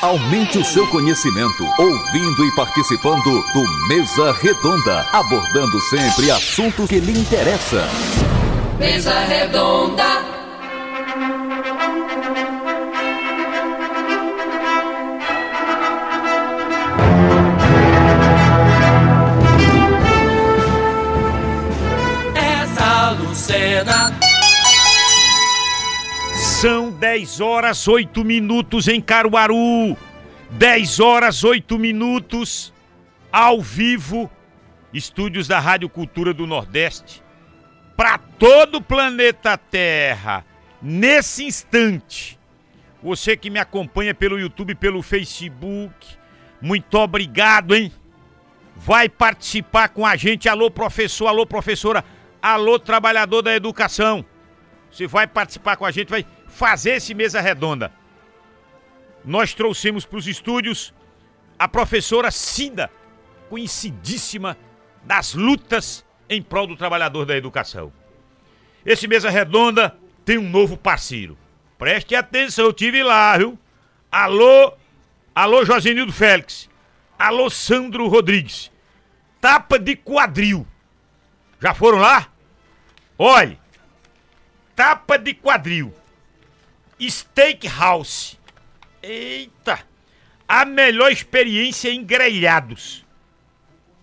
Aumente o seu conhecimento ouvindo e participando do Mesa Redonda, abordando sempre assuntos que lhe interessam. Mesa Redonda. Essa Lucena. São 10 horas 8 minutos em Caruaru. 10 horas 8 minutos ao vivo. Estúdios da Rádio Cultura do Nordeste. Para todo o planeta Terra. Nesse instante. Você que me acompanha pelo YouTube, pelo Facebook. Muito obrigado, hein? Vai participar com a gente. Alô, professor, alô, professora. Alô, trabalhador da educação. Você vai participar com a gente, vai fazer esse mesa redonda. Nós trouxemos para os estúdios a professora Cida, conhecidíssima das lutas em prol do trabalhador da educação. Esse mesa redonda tem um novo parceiro. Preste atenção, eu tive lá, viu? Alô, alô Josenildo Félix. Alô Sandro Rodrigues. Tapa de quadril. Já foram lá? Olhe, tapa de quadril. Steakhouse. Eita! A melhor experiência em grelhados.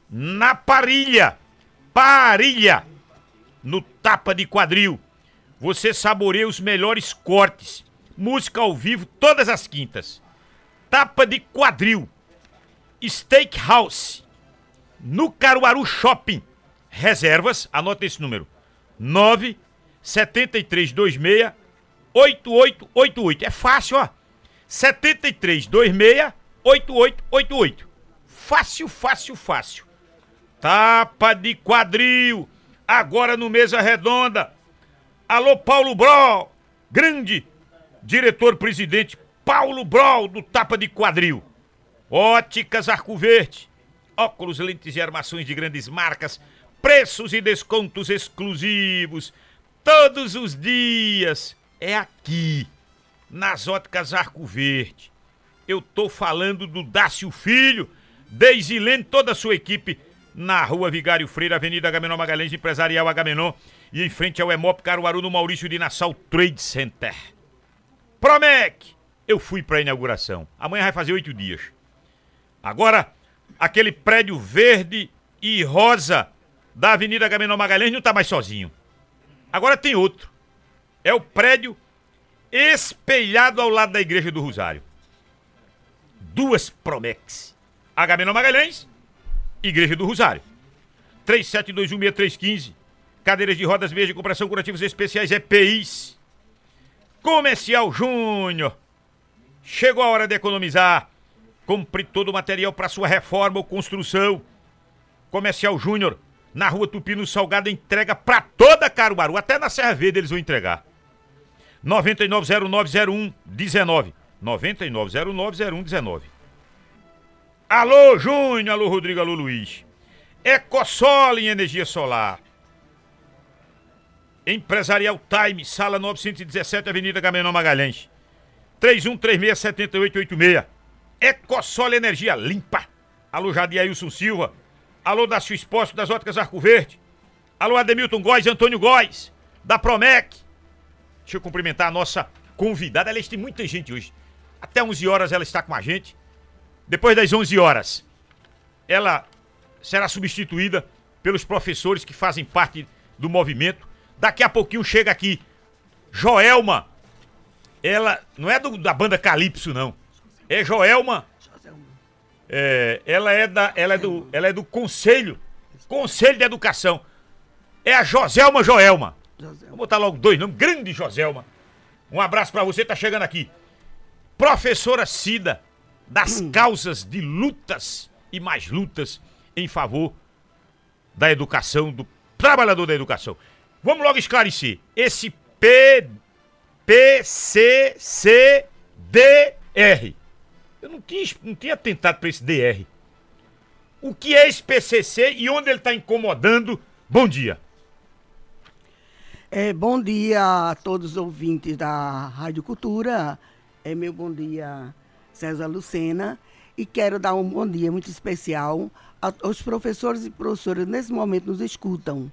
Na parilha. Parilha. No tapa de quadril. Você saboreia os melhores cortes. Música ao vivo todas as quintas. Tapa de quadril. Steakhouse. No Caruaru Shopping. Reservas, anota esse número. 9 7326 8888. É fácil, ó. 7326 8888. Fácil, fácil, fácil. Tapa de quadril. Agora no Mesa Redonda. Alô, Paulo Brol. Grande diretor-presidente Paulo Brol do Tapa de Quadril. Óticas Arco Verde. Óculos, lentes e armações de grandes marcas. Preços e descontos exclusivos. Todos os dias. É aqui. Nas óticas Arco Verde. Eu tô falando do Dácio Filho, Deisilene, toda a sua equipe na rua Vigário Freire, Avenida Agamenon Magalhães, Empresarial Agamenon e em frente ao Emop Caruaru, no Maurício de Nassau Trade Center. Promec! Eu fui pra inauguração. Amanhã vai fazer oito dias. Agora, aquele prédio verde e rosa da Avenida Agamenon Magalhães não tá mais sozinho. Agora tem outro. É o prédio espelhado ao lado da Igreja do Rosário. Duas Promex. Agamenon Magalhães, Igreja do Rosário. 37216315. Cadeiras de rodas verde com pressão curativos especiais EPIs. Comercial Júnior. Chegou a hora de economizar. Compre todo o material para sua reforma ou construção. Comercial Júnior, na rua Tupi, no Salgado, entrega para toda Caruaru. Até na Serra Verde eles vão entregar. 99090119. 99090119. Alô, Júnior, alô, Rodrigo, alô, Luiz. Ecosol em energia solar. Empresarial Time, sala 917, Avenida Gamenon Magalhães. 31367886. Ecosol Energia Limpa. Alô, Jadiailson Silva. Alô, Dácio Exposto das Óticas Arco Verde. Alô, Ademilton Góes, Antônio Góes, da Promec. Deixa eu cumprimentar a nossa convidada. Ela tem muita gente hoje. Até 11 horas ela está com a gente. Depois das 11 horas, ela será substituída pelos professores que fazem parte do movimento. Daqui a pouquinho chega aqui Joelma. Ela não é do- da banda Calypso, não. É Joelma. É, ela é da, ela é do, ela é do Conselho, Conselho de Educação. É a Joselma Joelma. Vou botar logo dois nomes. Grande Joselma. Um abraço pra você, tá chegando aqui. Professora Cida, das causas de lutas e mais lutas em favor da educação, do trabalhador da educação. Vamos logo esclarecer. Esse P, PCCDR. Eu não tinha, não tinha tentado para esse DR. O que é esse PCC e onde ele está incomodando? Bom dia. É, bom dia a todos os ouvintes da Rádio Cultura. É meu bom dia César Lucena, e quero dar um bom dia muito especial aos professores e professoras nesse momento nos escutam.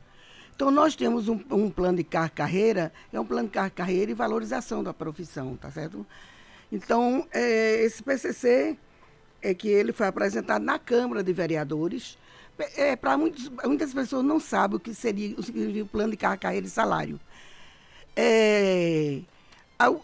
Então, nós temos um, um plano de carreira, é um plano de carreira e valorização da profissão, tá certo? Então, é, esse PCC é que ele foi apresentado na Câmara de Vereadores. É, Para muitas pessoas não sabem o que seria o plano de carreira e salário. É,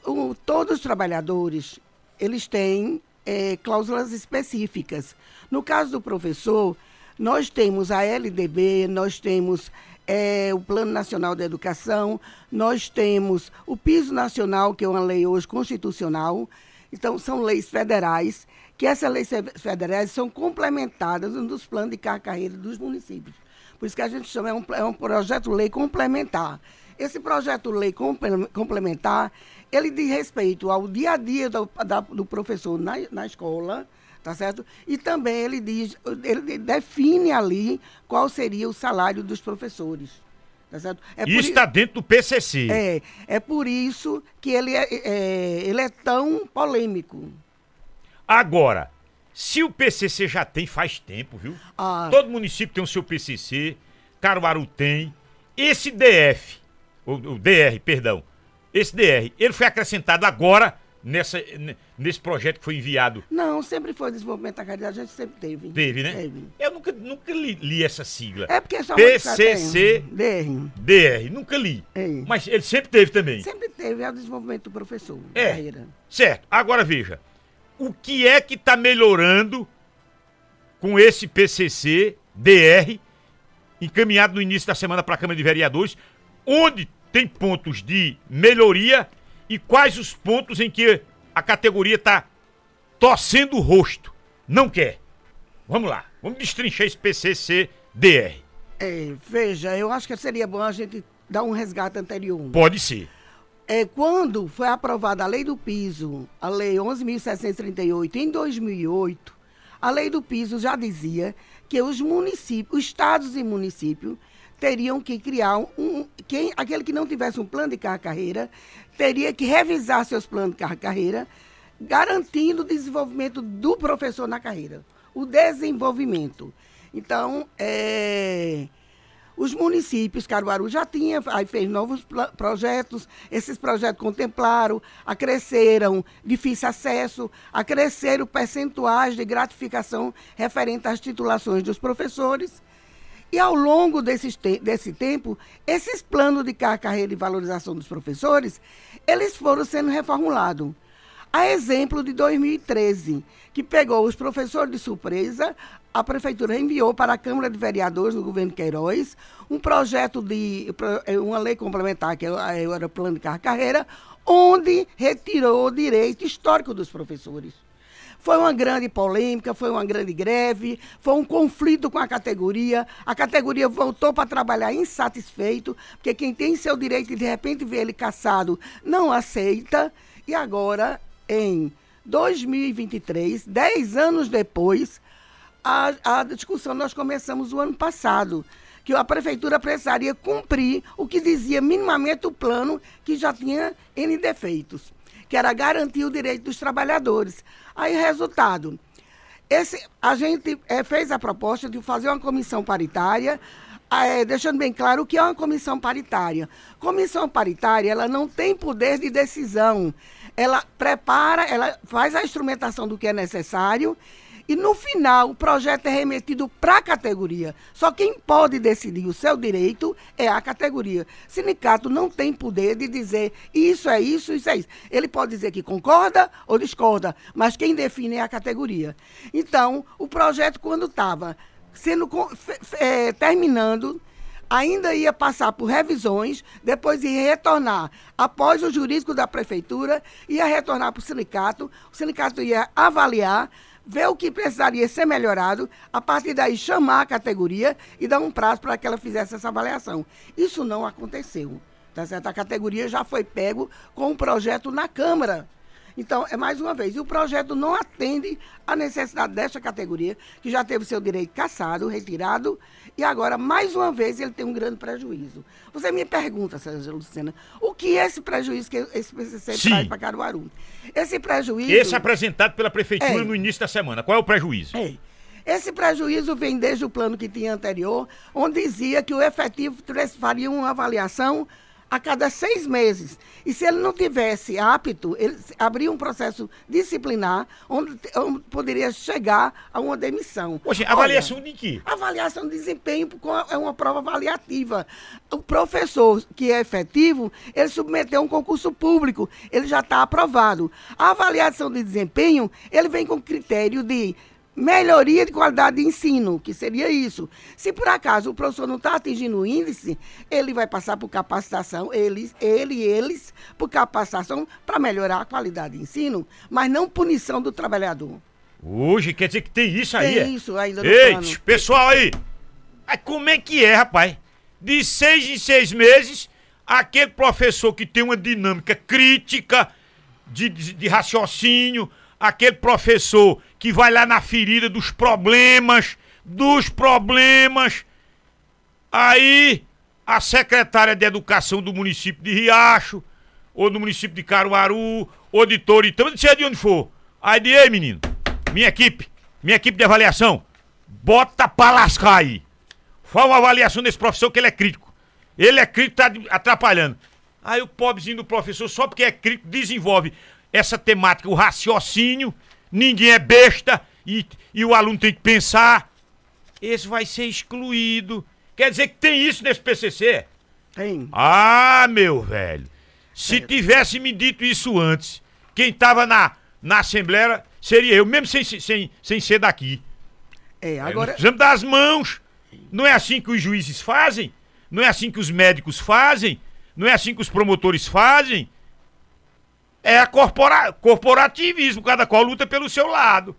o, todos os trabalhadores, eles têm é, cláusulas específicas. No caso do professor, nós temos a LDB, nós temos é, o Plano Nacional de Educação, nós temos o Piso Nacional, que é uma lei hoje constitucional. Então, são leis federais, que essas leis federais são complementadas nos planos de carreira dos municípios. Por isso que a gente chama, é um, é um projeto-lei complementar. Esse projeto-lei complementar, ele diz respeito ao dia a dia do, do professor na, na escola, tá certo? E também ele diz, ele define ali qual seria o salário dos professores. Tá certo? É isso está dentro do PCC. É, é por isso que ele é, é, ele é tão polêmico. Agora, se o PCC já tem faz tempo, viu? Ah. Todo município tem o seu PCC, Caruaru tem. Esse DF, o, o DR, perdão, esse DR, ele foi acrescentado agora nessa, nesse projeto que foi enviado? Não, sempre foi desenvolvimento da caridade, a gente sempre teve. Teve, né? Teve. Eu nunca, nunca li, li essa sigla. É porque é só PCC DR. DR, nunca li. É. Mas ele sempre teve também. Sempre teve, é o desenvolvimento do professor. É. Carreira. Certo. Agora veja, o que é que está melhorando com esse PCC DR encaminhado no início da semana para a Câmara de Vereadores, onde tem pontos de melhoria e quais os pontos em que a categoria está torcendo o rosto, não quer. Vamos lá, vamos destrinchar esse PCC DR. É, veja, eu acho que seria bom a gente dar um resgate anterior. Pode ser. É, quando foi aprovada a lei do piso, a lei 11.738, em 2008, a lei do piso já dizia que os municípios, os estados e municípios, teriam que criar um. Quem, aquele que não tivesse um plano de carreira teria que revisar seus planos de carreira, garantindo o desenvolvimento do professor na carreira. O desenvolvimento. Então, é, os municípios, Caruaru já tinha, aí fez novos projetos, esses projetos contemplaram, acresceram difícil acesso, acresceram percentuais de gratificação referente às titulações dos professores e ao longo desse, te desse tempo, esses planos de carreira e valorização dos professores, eles foram sendo reformulados. A exemplo de 2013, que pegou os professores de surpresa, a prefeitura enviou para a Câmara de Vereadores no governo Queiroz um projeto de uma lei complementar que era o plano de carreira, onde retirou o direito histórico dos professores. Foi uma grande polêmica, foi uma grande greve, foi um conflito com a categoria. A categoria voltou para trabalhar insatisfeito, porque quem tem seu direito e de repente vê ele caçado não aceita. E agora, em 2023, dez anos depois, a, a discussão nós começamos o ano passado que a prefeitura precisaria cumprir o que dizia minimamente o plano, que já tinha N defeitos que era garantir o direito dos trabalhadores. Aí, resultado, esse, a gente é, fez a proposta de fazer uma comissão paritária, é, deixando bem claro o que é uma comissão paritária. Comissão paritária, ela não tem poder de decisão. Ela prepara, ela faz a instrumentação do que é necessário e no final, o projeto é remetido para a categoria. Só quem pode decidir o seu direito é a categoria. Sindicato não tem poder de dizer isso é isso, isso é isso. Ele pode dizer que concorda ou discorda, mas quem define é a categoria. Então, o projeto, quando estava sendo é, terminando, ainda ia passar por revisões, depois ia retornar após o jurídico da prefeitura, ia retornar para o sindicato, o sindicato ia avaliar ver o que precisaria ser melhorado, a partir daí chamar a categoria e dar um prazo para que ela fizesse essa avaliação. Isso não aconteceu. Tá certo? A categoria já foi pego com um projeto na Câmara. Então, é mais uma vez, e o projeto não atende à necessidade desta categoria, que já teve seu direito cassado, retirado, e agora, mais uma vez, ele tem um grande prejuízo. Você me pergunta, Sérgio Lucena, o que é esse prejuízo que esse PCC Sim. traz para Caruaru? Esse prejuízo... Esse é apresentado pela prefeitura É. no início da semana. Qual é o prejuízo? É. Esse prejuízo vem desde o plano que tinha anterior, onde dizia que o efetivo faria uma avaliação a cada seis meses. E se ele não tivesse apto, ele abria um processo disciplinar, onde, onde poderia chegar a uma demissão. Poxa, Olha, avaliação de quê? Avaliação de desempenho é uma prova avaliativa. O professor que é efetivo, ele submeteu um concurso público, ele já está aprovado. A avaliação de desempenho, ele vem com critério de melhoria de qualidade de ensino, que seria isso. Se por acaso o professor não está atingindo o índice, ele vai passar por capacitação, eles, ele e eles, por capacitação para melhorar a qualidade de ensino, mas não punição do trabalhador. Hoje quer dizer que tem isso aí, Tem é? isso ainda no Eita, plano. pessoal aí. Aí como é que é, rapaz? De seis em seis meses, aquele professor que tem uma dinâmica crítica de, de, de raciocínio, aquele professor que vai lá na ferida dos problemas, dos problemas. Aí a secretária de educação do município de Riacho, ou do município de Caruaru, ou de Toritama, não sei de onde for. Aí de, ei menino, minha equipe, minha equipe de avaliação, bota pra lascar aí. Faz uma avaliação desse professor que ele é crítico. Ele é crítico, tá atrapalhando. Aí o pobrezinho do professor, só porque é crítico, desenvolve essa temática, o raciocínio, ninguém é besta e, e o aluno tem que pensar. Esse vai ser excluído. Quer dizer que tem isso nesse PCC? Tem. Ah, meu velho. Se tivesse me dito isso antes, quem tava na, na Assembleia seria eu, mesmo sem, sem, sem ser daqui. É, Nós agora. precisamos das mãos. Não é assim que os juízes fazem? Não é assim que os médicos fazem? Não é assim que os promotores fazem? É corpora, corporativismo, cada qual luta pelo seu lado.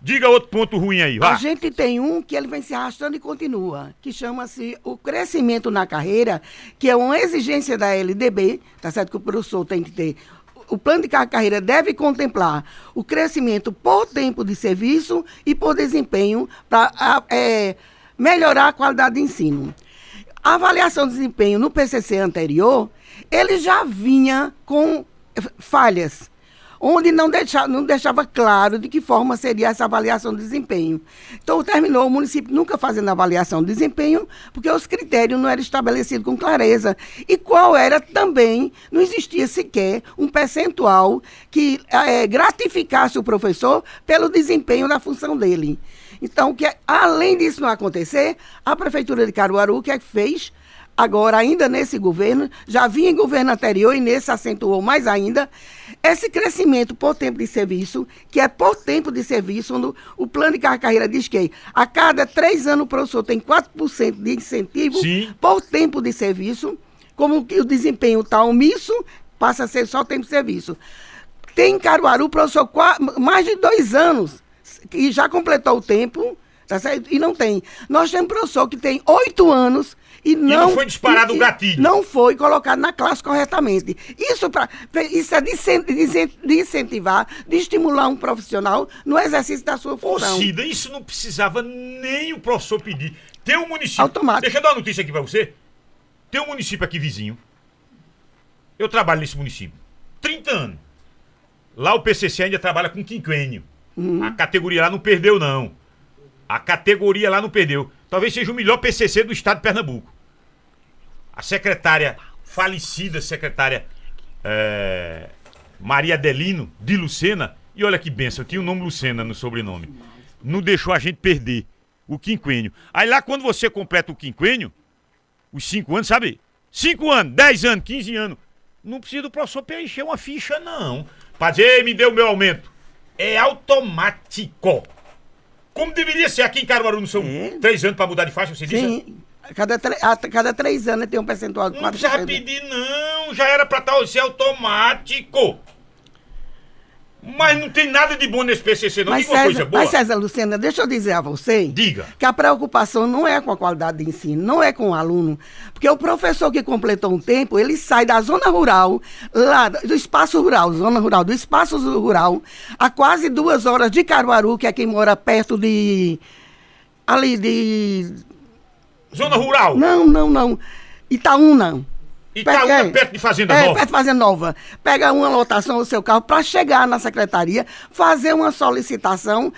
Diga outro ponto ruim aí, vá. A gente tem um que ele vem se arrastando e continua, que chama-se o crescimento na carreira, que é uma exigência da LDB, tá certo que o professor tem que ter. O plano de car- carreira deve contemplar o crescimento por tempo de serviço e por desempenho para melhorar a qualidade de ensino. A avaliação de desempenho no PCC anterior, ele já vinha com falhas onde não deixava, não deixava claro de que forma seria essa avaliação de desempenho. Então, terminou o município nunca fazendo avaliação de desempenho, porque os critérios não eram estabelecidos com clareza. E qual era também, não existia sequer um percentual que eh, gratificasse o professor pelo desempenho da função dele. Então, que, além disso não acontecer, a Prefeitura de Caruaru, o que é que fez? Agora, ainda nesse governo, já vinha em governo anterior e nesse acentuou mais ainda, esse crescimento por tempo de serviço, que é por tempo de serviço, onde o plano de car- carreira diz que a cada três anos o professor tem 4% de incentivo Sim. por tempo de serviço, como que o desempenho está omisso, passa a ser só tempo de serviço. Tem em Caruaru, professor, mais de dois anos, que já completou o tempo, tá certo? E não tem. Nós temos professor que tem oito anos e não... não foi disparado o gatilho. Não foi colocado na classe corretamente. Isso, pra, isso é de, de de incentivar, de estimular um profissional no exercício da sua Ô, função. Cida, isso não precisava nem o professor pedir. Tem um município. Automático. Deixa eu dar uma notícia aqui pra você. Tem um município aqui vizinho. Eu trabalho nesse município. 30 anos. Lá o PCC ainda trabalha com quinquênio. A categoria lá não perdeu, não. A categoria lá não perdeu. Talvez seja o melhor PCC do estado de Pernambuco. A secretária, falecida secretária é, Maria Adelino de Lucena, e olha que benção, tinha o nome Lucena no sobrenome. Não deixou a gente perder o quinquênio. Aí lá quando você completa o quinquênio, os cinco anos, sabe? Cinco anos, dez anos, quinze anos. Não precisa do professor preencher uma ficha, não. Pra dizer, "Ei, me deu meu aumento. É automático. Como deveria ser aqui em Caruaru, não são É. três anos pra mudar de faixa, você disse? Sim. A cada, a cada três anos tem um percentual de Não precisava 4%. pedir, não. Já era pra estar ser automático. Mas não tem nada de bom nesse PCC, não. Mas Diga uma coisa César, boa. mas César Lucena, deixa eu dizer a você Diga. que a preocupação não é com a qualidade de ensino, não é com o aluno. Porque o professor que completou um tempo, ele sai da zona rural, lá do espaço rural, zona rural, do espaço rural, a quase duas horas de Caruaru, que é quem mora perto de. ali de. Zona Rural. Não, não, não. Itaúna. Itaúna, Pega- tá perto de Fazenda é, Nova. perto de Fazenda Nova. Pega uma lotação do seu carro para chegar na secretaria, fazer uma solicitação,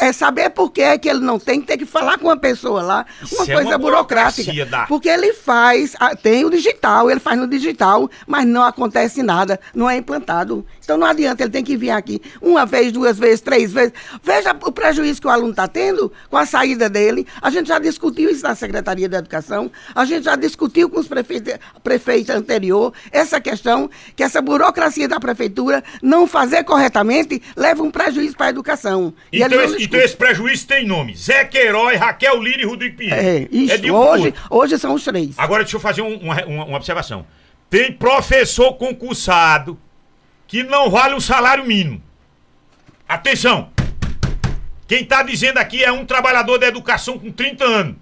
é, saber por que é que ele não tem, tem que falar com uma pessoa lá, Isso uma é coisa uma burocrática. da- Porque ele faz, tem o digital, ele faz no digital, mas não acontece nada, não é implantado. Então não adianta, ele tem que vir aqui uma vez, duas vezes, três vezes. Veja o prejuízo que o aluno está tendo com a saída dele. A gente já discutiu isso na Secretaria da Educação, a gente já discutiu com os prefeitos, prefeitos anterior essa questão que essa burocracia da prefeitura não fazer corretamente leva um prejuízo para a educação. Então, esse, então esse prejuízo tem nome. Zé Queiroz, Raquel Lira e Rodrigo Pinheiro. É, isso, de um pro hoje, hoje são os três. Agora deixa eu fazer um- uma- uma observação. Tem professor concursado que não vale um salário mínimo. Atenção! Quem está dizendo aqui é um trabalhador da educação com 30 anos.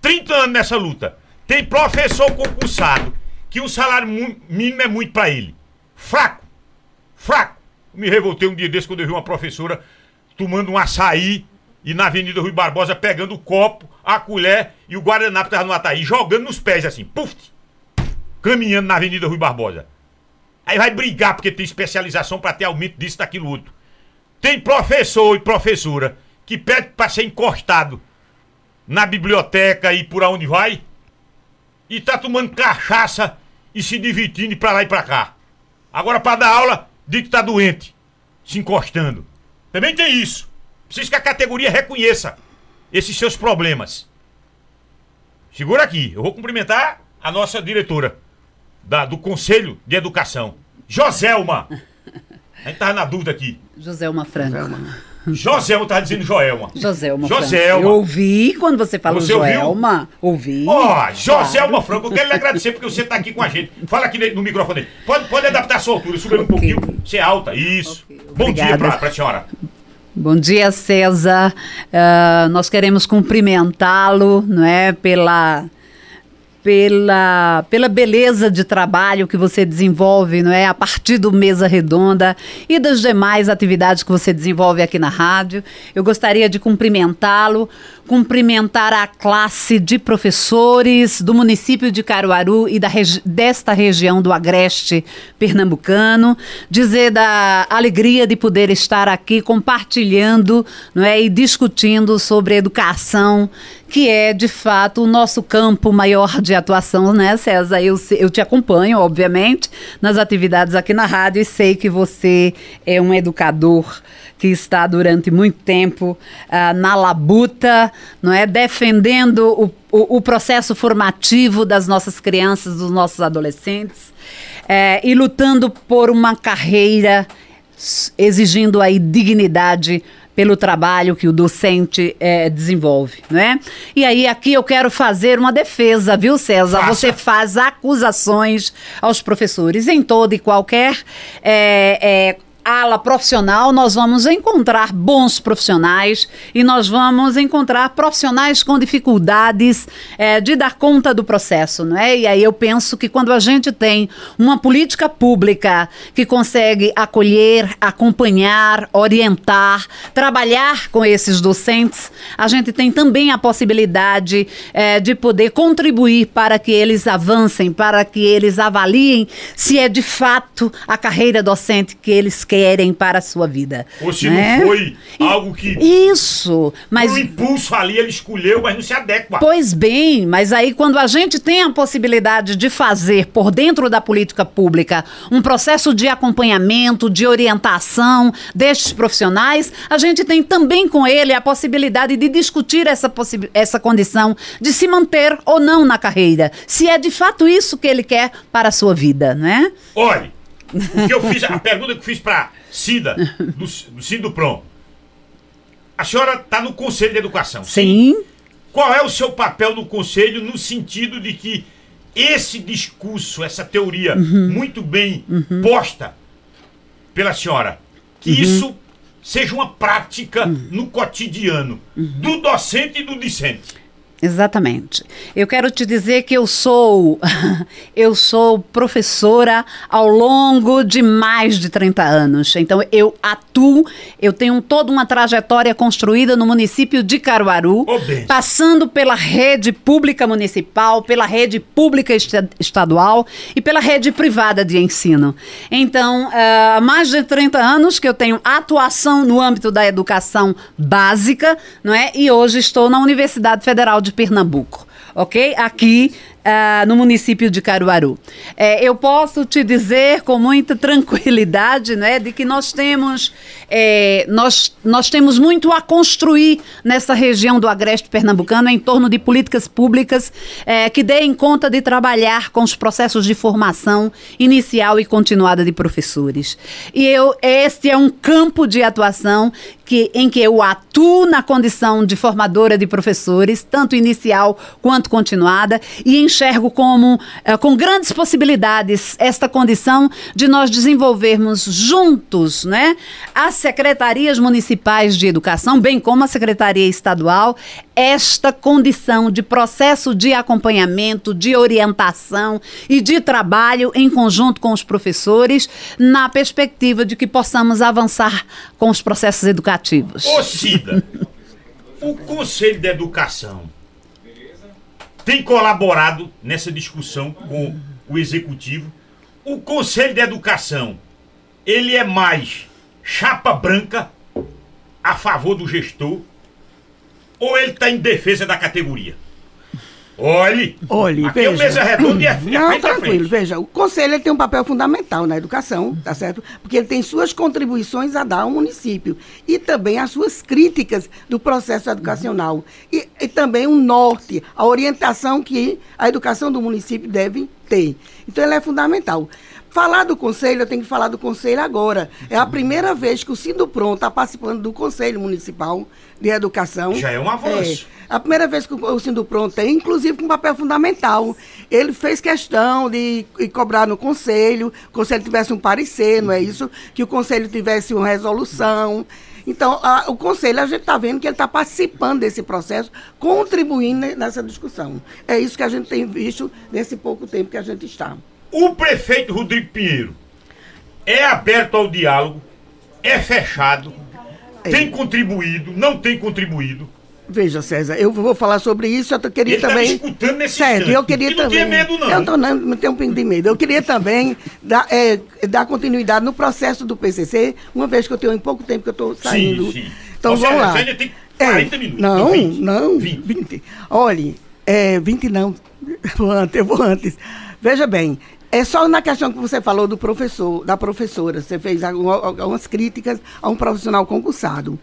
30 anos nessa luta. Tem professor concursado que o salário mínimo é muito para ele. Fraco. Fraco. Me revoltei um dia desse quando eu vi uma professora tomando um açaí e na Avenida Rui Barbosa pegando o copo, a colher e o guardanapo que tava no açaí, jogando nos pés assim, puf! Caminhando na Avenida Rui Barbosa. Aí vai brigar porque tem especialização para ter aumento disso, daquilo outro. Tem professor e professora que pede para ser encostado na biblioteca e por onde vai e tá tomando cachaça e se divertindo pra lá e pra cá. Agora pra dar aula, diz que tá doente, se encostando. Também tem isso. Preciso que a categoria reconheça esses seus problemas. Segura aqui, eu vou cumprimentar a nossa diretora da- do Conselho de Educação, Joselma. A gente tava na dúvida aqui. Joselma Franco. Joselma tava dizendo Joelma. Joselma, Joselma. Franco. Eu ouvi quando você falou Você ouviu? Joelma. Ouvi. Ó, Joselma Franco, eu quero lhe agradecer porque você tá aqui com a gente. Fala aqui no microfone. Pode, pode adaptar a sua altura, subir um pouquinho. Você é alta, isso. Ok, Bom dia obrigada. pra, pra senhora. Bom dia, César. Ah, nós queremos cumprimentá-lo, não é, pela pela, pela beleza de trabalho que você desenvolve, não é, a partir do Mesa Redonda e das demais atividades que você desenvolve aqui na rádio. Eu gostaria de cumprimentá-lo, cumprimentar a classe de professores do município de Caruaru e da regi- desta região do Agreste pernambucano, dizer da alegria de poder estar aqui compartilhando, não é, e discutindo sobre educação, que é de fato o nosso campo maior de atuação, né, César? Eu, eu te acompanho, obviamente, nas atividades aqui na rádio e sei que você é um educador que está durante muito tempo ah, na labuta, não é, defendendo o, o, o processo formativo das nossas crianças, dos nossos adolescentes, eh, e lutando por uma carreira exigindo aí dignidade pelo trabalho que o docente eh, desenvolve, não é? E aí aqui eu quero fazer uma defesa, viu, César? Você faz acusações aos professores em toda e qualquer eh, eh, ala profissional, nós vamos encontrar bons profissionais e nós vamos encontrar profissionais com dificuldades eh, de dar conta do processo, não é? E aí eu penso que quando a gente tem uma política pública que consegue acolher, acompanhar, orientar, trabalhar com esses docentes, a gente tem também a possibilidade eh, de poder contribuir para que eles avancem, para que eles avaliem se é de fato a carreira docente que eles querem para a sua vida. Ou se né? não foi algo que, Isso, mas um impulso ali, ele escolheu, mas não se adequa. Pois bem, mas aí quando a gente tem a possibilidade de fazer por dentro da política pública um processo de acompanhamento, de orientação destes profissionais, a gente tem também com ele a possibilidade de discutir essa, essa condição de se manter ou não na carreira, se é de fato isso que ele quer para a sua vida, não é? Olhe, o que eu fiz, a pergunta que eu fiz pra Cida, do, do Cido Prom. A senhora está no Conselho de Educação. Sim. Qual é o seu papel no Conselho no sentido de que esse discurso, essa teoria Uhum. muito bem posta pela senhora, que isso seja uma prática no cotidiano do docente e do discente. Exatamente. Eu quero te dizer que eu sou eu sou professora ao longo de mais de 30 anos. Então eu atuo, eu tenho toda uma trajetória construída no município de Caruaru, bem. passando pela rede pública municipal, pela rede pública esta- estadual e pela rede privada de ensino. Então, há mais de 30 anos que eu tenho atuação no âmbito da educação básica, não é? E hoje estou na Universidade Federal de Pernambuco, ok? Aqui ah, no município de Caruaru. É, eu posso te dizer com muita tranquilidade, né, de que nós temos é, nós, nós temos muito a construir nessa região do agreste pernambucano em torno de políticas públicas é, que deem conta de trabalhar com os processos de formação inicial e continuada de professores. E eu, este é um campo de atuação que, em que eu atuo na condição de formadora de professores, tanto inicial quanto continuada, e enxergo como eh, com grandes possibilidades esta condição de nós desenvolvermos juntos, né, as secretarias municipais de educação, bem como a secretaria estadual, esta condição de processo de acompanhamento, de orientação e de trabalho em conjunto com os professores, na perspectiva de que possamos avançar com os processos educativos. Ô Cida, o Conselho de Educação tem colaborado nessa discussão com o Executivo. O Conselho de Educação, ele é mais chapa branca a favor do gestor ou ele está em defesa da categoria? Olhe, Olhe, aqui é o veja. mesa redonda e é, é Não, tranquilo. Veja, o conselho tem um papel fundamental na educação, tá certo? Porque ele tem suas contribuições a dar ao município e também as suas críticas do processo educacional e, e também um norte, a orientação que a educação do município deve ter. Então ele é fundamental. Falar do conselho, eu tenho que falar do conselho agora. É a primeira vez que o Sindupron está participando do Conselho Municipal de Educação. Já é um avanço. É. A primeira vez que o Sindupron tem, inclusive com um papel fundamental. Ele fez questão de, cobrar no conselho, que o conselho tivesse um parecer, não é isso? Que o conselho tivesse uma resolução. Então, a- o conselho, a gente está vendo que ele está participando desse processo, contribuindo ne- nessa discussão. É isso que a gente tem visto nesse pouco tempo que a gente está. O prefeito Rodrigo Pinheiro é aberto ao diálogo, é fechado, tem contribuído, não tem contribuído. Veja, César, eu vou falar sobre isso, eu queria Ele tá também... escutando nesse certo, instante. eu queria não também... tenha medo, não. Eu não, tô- não, não tenho um pingo de medo. Eu queria também dar, é, dar continuidade no processo do PCC, uma vez que eu tenho em pouco tempo que eu estou saindo. sim. Então, Ou seja, vamos lá. ainda tem 40 minutos, Não, ou 20. não, 20. 20. Olhe, é, 20 não, vou antes, eu vou antes. Veja bem, é só na questão que você falou do professor, da professora, você fez alguma- algumas críticas a um profissional concursado.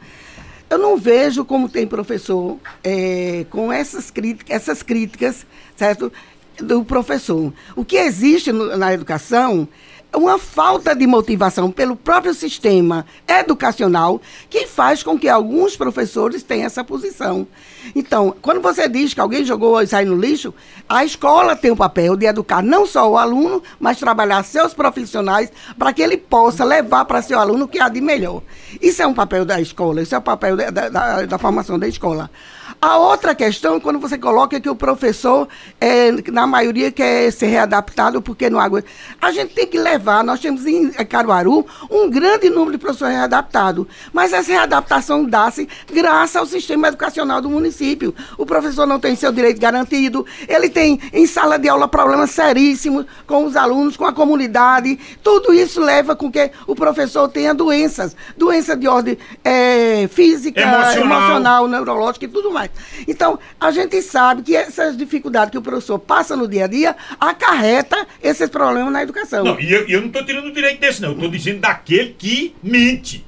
Eu não vejo como tem professor é, com essas críticas, essas críticas, certo? Do professor. O que existe no- na educação é uma falta de motivação pelo próprio sistema educacional que faz com que alguns professores tenham essa posição. Então, quando você diz que alguém jogou e saiu no lixo, a escola tem o papel de educar não só o aluno, mas trabalhar seus profissionais para que ele possa levar para seu aluno o que há de melhor. Isso é um papel da escola, isso é o papel da, da- da- da formação da escola. A outra questão, quando você coloca que o professor, é, na maioria, quer ser readaptado porque não aguenta. A gente tem que levar, nós temos em Caruaru um grande número de professores readaptados, mas essa readaptação dá-se graças ao sistema educacional do município. O professor não tem seu direito garantido, ele tem em sala de aula problemas seríssimos com os alunos, com a comunidade. Tudo isso leva com que o professor tenha doenças, doença de ordem eh, física, Emocional. emocional, neurológica e tudo mais. Então, a gente sabe que essas dificuldades que o professor passa no dia a dia acarreta esses problemas na educação. Não, e eu, eu não estou tirando o direito desse, não. Eu estou dizendo daquele que mente.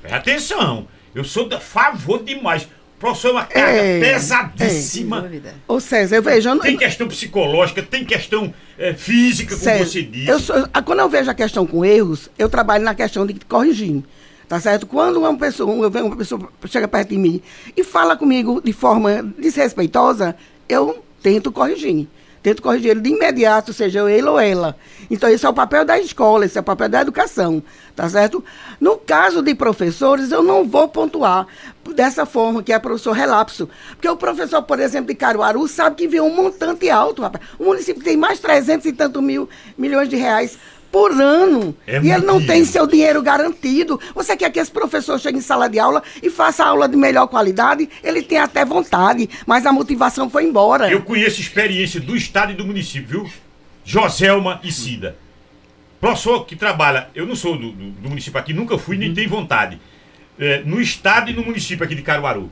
Presta atenção. Eu sou a favor demais. O professor é uma carga É, pesadíssima. Dúvida. Ô César, eu vejo... eu não- Tem questão psicológica, tem questão eh, física, como Sério, você disse. eu sou- ah, quando eu vejo a questão com erros, eu trabalho na questão de corrigir. Tá certo? Quando uma pessoa, uma pessoa chega perto de mim e fala comigo de forma desrespeitosa, eu tento corrigir. tento corrigir ele de imediato, seja ele ou ela. Então, esse é o papel da escola, esse é o papel da educação, tá certo? No caso de professores, eu não vou pontuar dessa forma, que é professor relapso. Porque o professor, por exemplo, de Caruaru, sabe que vem um montante alto, rapaz. O município tem mais 300 e tantos mil milhões de reais por ano. É e ele não muito tem dinheiro. seu dinheiro garantido. Você quer que esse professor chegue em sala de aula e faça aula de melhor qualidade? Ele tem até vontade, mas a motivação foi embora. Eu conheço experiência do estado e do município, viu? Joselma e Cida. Professor que trabalha, eu não sou do, do- do município aqui, nunca fui, nem tenho vontade. É, no estado e no município aqui de Caruaru.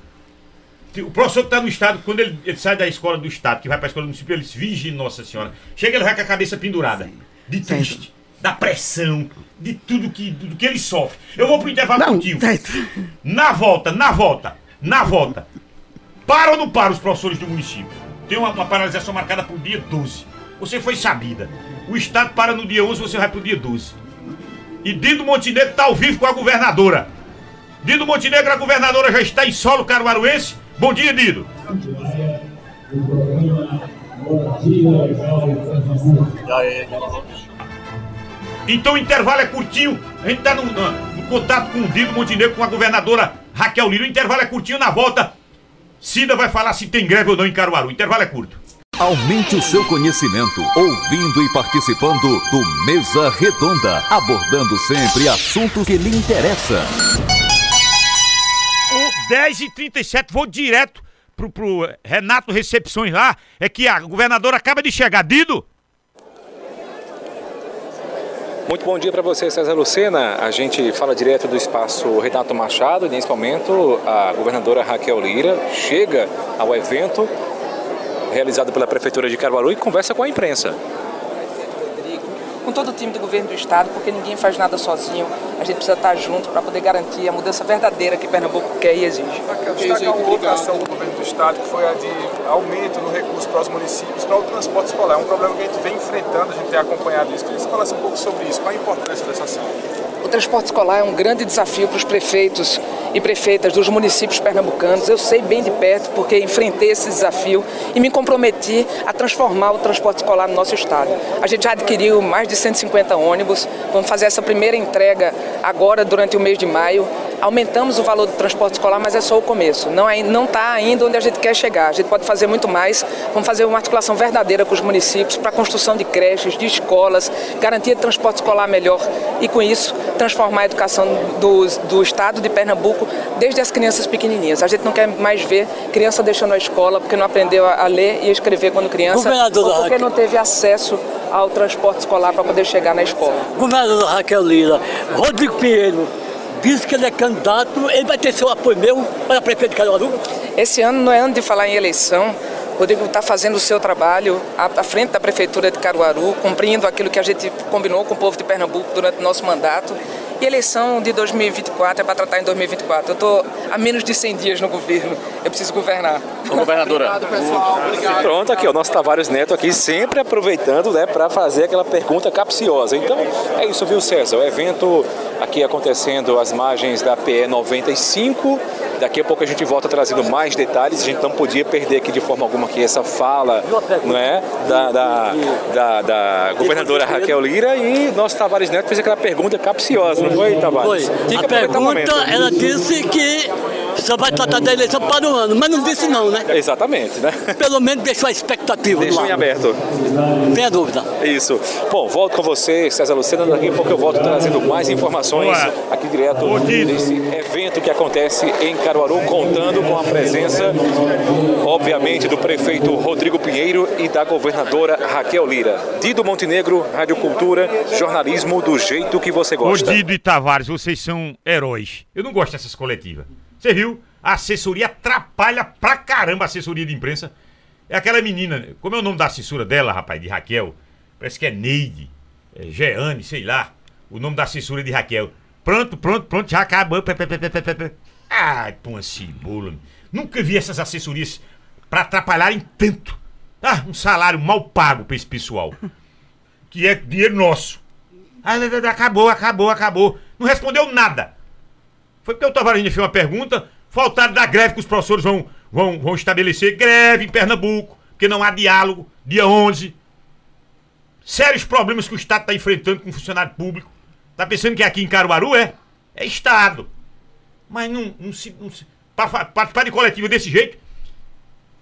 O professor que está no estado, quando ele, ele sai da escola do estado, que vai para a escola do município, ele diz, Virgem Nossa Senhora. Chega, ele vai com a cabeça pendurada. De triste, da pressão, de tudo que, do que ele sofre. Eu vou pro intervalo Não, contigo. certo. Na volta, na volta, na volta. Para ou não para os professores do município? Tem uma, uma paralisação marcada para o dia 12. Você foi sabida. O Estado para no dia 11, você vai para o dia 12. E Dido Montenegro está ao vivo com a governadora. Dido Montenegro, a governadora já está em solo caruaruense. Bom dia, Dido. Então o intervalo é curtinho. A gente está no, no- no contato com o Dido Montenegro, com a governadora Raquel Lira. O intervalo é curtinho na volta. Cida vai falar se tem greve ou não em Caruaru. O intervalo é curto. Aumente o seu conhecimento, ouvindo e participando do Mesa Redonda, abordando sempre assuntos que lhe interessam. O 10 e 37 vou direto pro, pro Renato Recepções lá. É que a governadora acaba de chegar. Dido? Muito bom dia para você, César Lucena. A gente fala direto do espaço Renato Machado. Nesse momento, a governadora Raquel Lira chega ao evento realizado pela Prefeitura de Caruaru e conversa com a imprensa. Com todo o time do governo do estado, porque ninguém faz nada sozinho. A gente precisa estar junto para poder garantir a mudança verdadeira que Pernambuco quer e exige. Raquel, destacar uma outra ação do governo do estado, que foi a de aumento no recurso para os municípios para o transporte escolar. É um problema que a gente vem enfrentando, a gente tem acompanhado isso. Queria que você falasse um pouco sobre isso. Qual a importância dessa ação? O transporte escolar é um grande desafio para os prefeitos e prefeitas dos municípios pernambucanos. Eu sei bem de perto porque enfrentei esse desafio e me comprometi a transformar o transporte escolar no nosso estado. A gente já adquiriu mais de 150 ônibus, vamos fazer essa primeira entrega agora durante o mês de maio. Aumentamos o valor do transporte escolar, mas é só o começo. Não está não tá ainda onde a gente quer chegar. A gente pode fazer muito mais. Vamos fazer uma articulação verdadeira com os municípios para a construção de creches, de escolas, garantia de transporte escolar melhor e, com isso, transformar a educação do, do estado de Pernambuco desde as crianças pequenininhas. A gente não quer mais ver criança deixando a escola porque não aprendeu a, a ler e escrever quando criança Governadora ou porque não teve acesso ao transporte escolar para poder chegar na escola. Governador Raquel Lira, Rodrigo Pinheiro disse que ele é candidato, ele vai ter seu apoio meu para prefeito de Caruaru? Esse ano não é ano de falar em eleição. Rodrigo está fazendo o seu trabalho à frente da Prefeitura de Caruaru, cumprindo aquilo que a gente combinou com o povo de Pernambuco durante o nosso mandato. E a eleição de 2024 é para tratar em 2024. Eu estou há menos de 100 dias no governo. Eu preciso governar. governadora. Pronto, aqui, o nosso Tavares Neto aqui sempre aproveitando, né, para fazer aquela pergunta capciosa. Então, é isso, viu, César? O evento aqui acontecendo às margens da PE 95. Daqui a pouco a gente volta trazendo mais detalhes. A gente não podia perder aqui de forma alguma aqui essa fala, não é, da, da, da, da governadora Raquel Lira e nosso Tavares Neto fez aquela pergunta capciosa, não foi, Foi. Tavares? Tem que A pergunta, ela disse que só vai tratar da eleição para o ano, mas não disse não, né? Exatamente, né? Pelo menos deixou a expectativa Deixou em aberto. Tem a dúvida. Isso. Bom, volto com você, César Lucena. Daqui a pouco eu volto trazendo mais informações aqui direto desse evento que acontece em Caruaru, contando com a presença, obviamente, do prefeito Rodrigo Pinheiro e da governadora Raquel Lira. Dido Montenegro, Rádio Cultura, jornalismo do jeito que você gosta. Tavares, vocês são heróis. Eu não gosto dessas coletivas. Você viu? A assessoria atrapalha pra caramba a assessoria de imprensa. É aquela menina, como é o nome da assessora dela, rapaz, de Raquel? Parece que é Neide, é Jeane, sei lá. O nome da assessora de Raquel. Pronto, pronto, pronto, já acabou. Pé, pé, pé, uma cebola. Nunca vi essas assessorias pra atrapalharem tanto. Ah, um salário mal pago pra esse pessoal. Que é dinheiro nosso. Ah, acabou, acabou, acabou. Não respondeu nada. Foi porque o Tavares fez uma pergunta, faltaram da greve que os professores vão, vão, vão estabelecer greve em Pernambuco. porque não há diálogo. Dia 11. Sérios problemas que o Estado está enfrentando com o funcionário público. Tá pensando que aqui em Caruaru é? É Estado. Mas não, não se. Não se participar de coletiva desse jeito,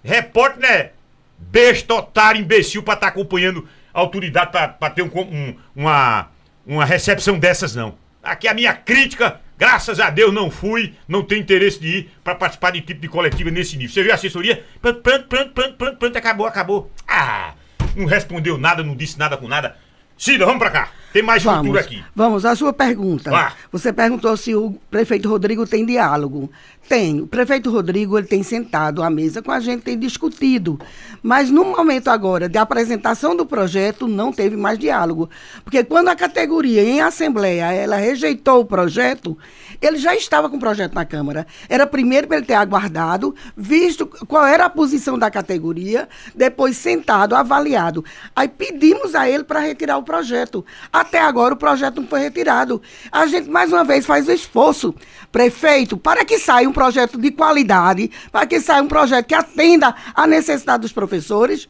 repórter, né? Besta, otário, imbecil para estar tá acompanhando a autoridade para ter um, um, uma, uma recepção dessas, não. Aqui a minha crítica, graças a Deus não fui, não tenho interesse de ir para participar de tipo de coletiva nesse nível. Você viu a assessoria? Pronto, pronto, pronto, pronto, pronto, pronto, acabou, acabou. Ah, não respondeu nada, não disse nada com nada. Cida, vamos para cá. Tem mais vamos, futuro aqui. Vamos, a sua pergunta. Vá. Você perguntou se o prefeito Rodrigo tem diálogo. Tem. O prefeito Rodrigo ele tem sentado à mesa com a gente, tem discutido. Mas no momento agora de apresentação do projeto, não teve mais diálogo. Porque quando a categoria em assembleia ela rejeitou o projeto, ele já estava com o projeto na Câmara. Era primeiro para ele ter aguardado, visto qual era a posição da categoria, depois sentado, avaliado. Aí pedimos a ele para retirar o projeto. Até agora o projeto não foi retirado. A gente, mais uma vez, faz o esforço, prefeito, para que saia um projeto de qualidade, para que saia um projeto que atenda à necessidade dos professores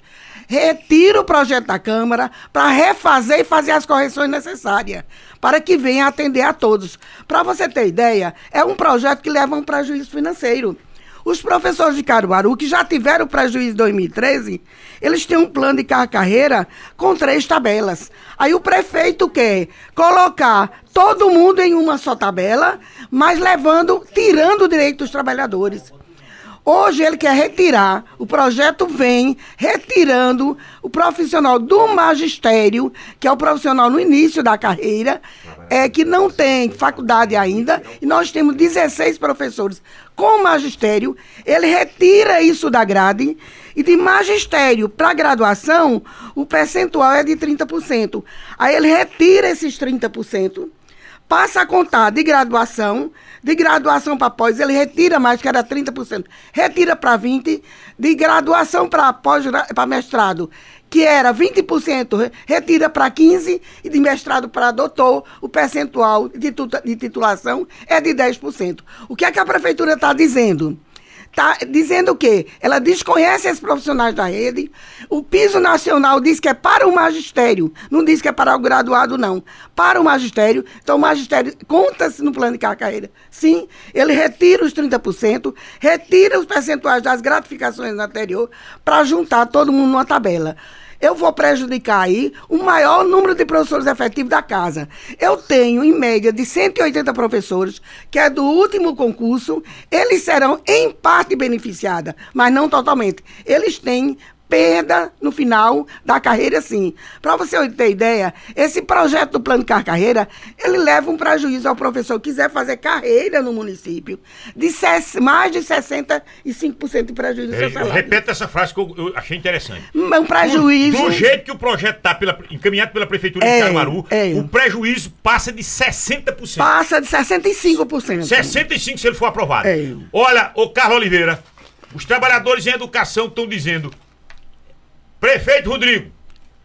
retira o projeto da Câmara para refazer e fazer as correções necessárias, para que venha atender a todos. Para você ter ideia, é um projeto que leva um prejuízo financeiro. Os professores de Caruaru, que já tiveram prejuízo em 2013, eles têm um plano de carreira com três tabelas. Aí o prefeito quer colocar todo mundo em uma só tabela, mas levando, tirando o direito dos trabalhadores. Hoje ele quer retirar, o projeto vem retirando o profissional do magistério, que é o profissional no início da carreira, é que não tem faculdade ainda, e nós temos 16 professores com magistério. Ele retira isso da grade e de magistério para graduação, o percentual é de 30%. Aí ele retira esses 30% passa a contar de graduação, de graduação para pós, ele retira mais, que era 30%, retira para 20%, de graduação para pós, para mestrado, que era 20%, retira para 15%, e de mestrado para doutor, o percentual de, de titulação é de 10%. O que é que a prefeitura está dizendo? Está dizendo o quê? Ela desconhece esses profissionais da rede. O piso nacional diz que é para o magistério, não diz que é para o graduado, não. Para o magistério. Então, o magistério conta-se no plano de carreira. Sim, ele retira os 30%, retira os percentuais das gratificações anterior para juntar todo mundo numa tabela eu vou prejudicar aí o maior número de professores efetivos da casa. Eu tenho, em média, de 180 professores, que é do último concurso, eles serão em parte beneficiados, mas não totalmente. Eles têm perda no final da carreira, sim. Para você ter ideia, esse projeto do plano de carreira, ele leva um prejuízo ao professor que quiser fazer carreira no município de mais de 65% de prejuízo do seu salário. Repete essa frase que eu, eu achei interessante. Um prejuízo... Do, do jeito que o projeto está encaminhado pela Prefeitura é, de Caruaru, é. o prejuízo passa de 60%. Passa de 65%. 65% se ele for aprovado. É. Olha, o Carlos Oliveira, os trabalhadores em educação estão dizendo Prefeito Rodrigo,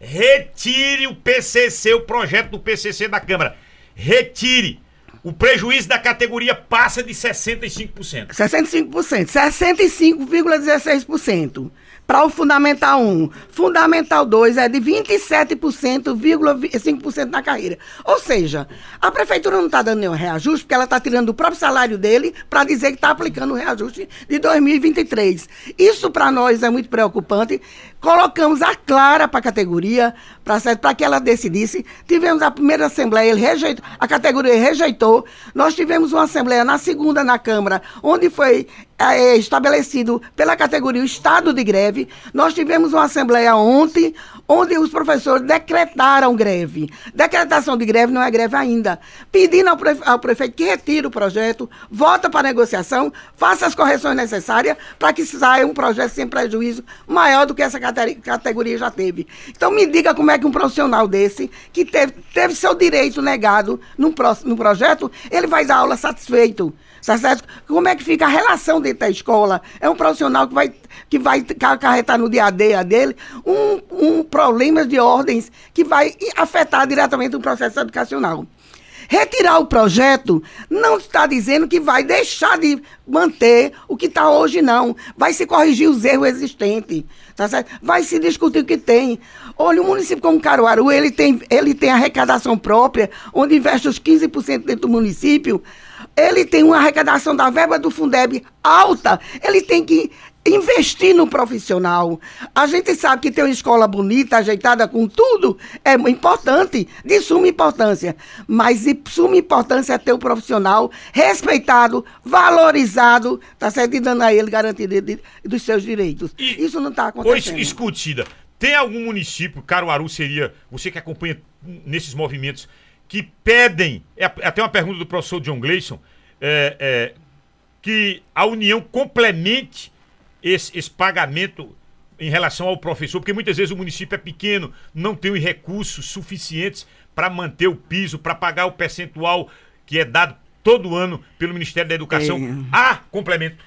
retire o PCC, o projeto do PCC da Câmara. Retire. O prejuízo da categoria passa de 65%. 65%. 65,16% para o Fundamental 1. Fundamental 2 é de 27,5% na carreira. Ou seja, a prefeitura não está dando nenhum reajuste, porque ela está tirando do próprio salário dele para dizer que está aplicando o reajuste de 2023. Isso para nós é muito preocupante. Colocamos a clara para a categoria, para que ela decidisse. Tivemos a primeira assembleia, ele rejeitou, a categoria rejeitou. Nós tivemos uma assembleia na segunda na Câmara, onde foi é, estabelecido pela categoria o estado de greve. Nós tivemos uma assembleia ontem, onde os professores decretaram greve. Decretação de greve não é greve ainda. Pedindo ao, prefe ao prefeito que retire o projeto, volta para a negociação, faça as correções necessárias para que saia um projeto sem prejuízo maior do que essa categoria já teve. Então me diga como é que um profissional desse, que teve, teve seu direito negado no, pro, no projeto, ele vai dar aula satisfeito. Tá? Como é que fica a relação dentro da escola? É um profissional que vai, que vai acarretar no dia a dia dele um, um problema de ordens que vai afetar diretamente o processo educacional. Retirar o projeto não está dizendo que vai deixar de manter o que está hoje, não. Vai se corrigir os erros existentes. Tá certo? Vai se discutir o que tem. Olha, o município como Caruaru, ele tem, ele tem arrecadação própria, onde investe os 15% dentro do município. Ele tem uma arrecadação da verba do Fundeb alta. Ele tem que investir no profissional. A gente sabe que ter uma escola bonita, ajeitada com tudo, é importante, de suma importância. Mas de suma importância é ter o profissional respeitado, valorizado, tá certo? E dando a ele garantia de, de, dos seus direitos. E- Isso não está Pois, acontecendo. escutida, tem algum município, Caruaru seria, você que acompanha nesses movimentos, que pedem, é até uma pergunta do professor John Gleison, é, é, que a União complemente esse, esse pagamento em relação ao professor, porque muitas vezes o município é pequeno, não tem os recursos suficientes para manter o piso, para pagar o percentual que é dado todo ano pelo Ministério da Educação. É. Há complemento.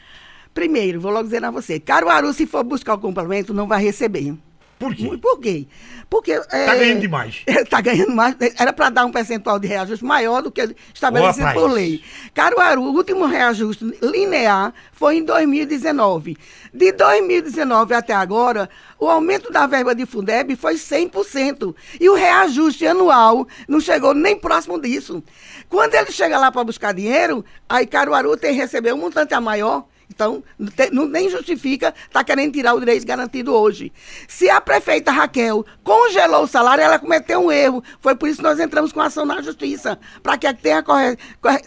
Primeiro, vou logo dizer a você, Caruaru, se for buscar o complemento, não vai receber. Por quê? Por quê? Porque... Tá ganhando demais. Está ganhando mais. Era para dar um percentual de reajuste maior do que estabelecido Boa, por lei. Caruaru, o último reajuste linear foi em 2019. De 2019 até agora, o aumento da verba de Fundeb foi 100%. E o reajuste anual não chegou nem próximo disso. Quando ele chega lá para buscar dinheiro, aí Caruaru tem que receber um montante a maior. Então, não nem justifica estar querendo tirar o direito garantido hoje. Se a prefeita Raquel congelou o salário, ela cometeu um erro. Foi por isso que nós entramos com ação na justiça, para que tenha corre-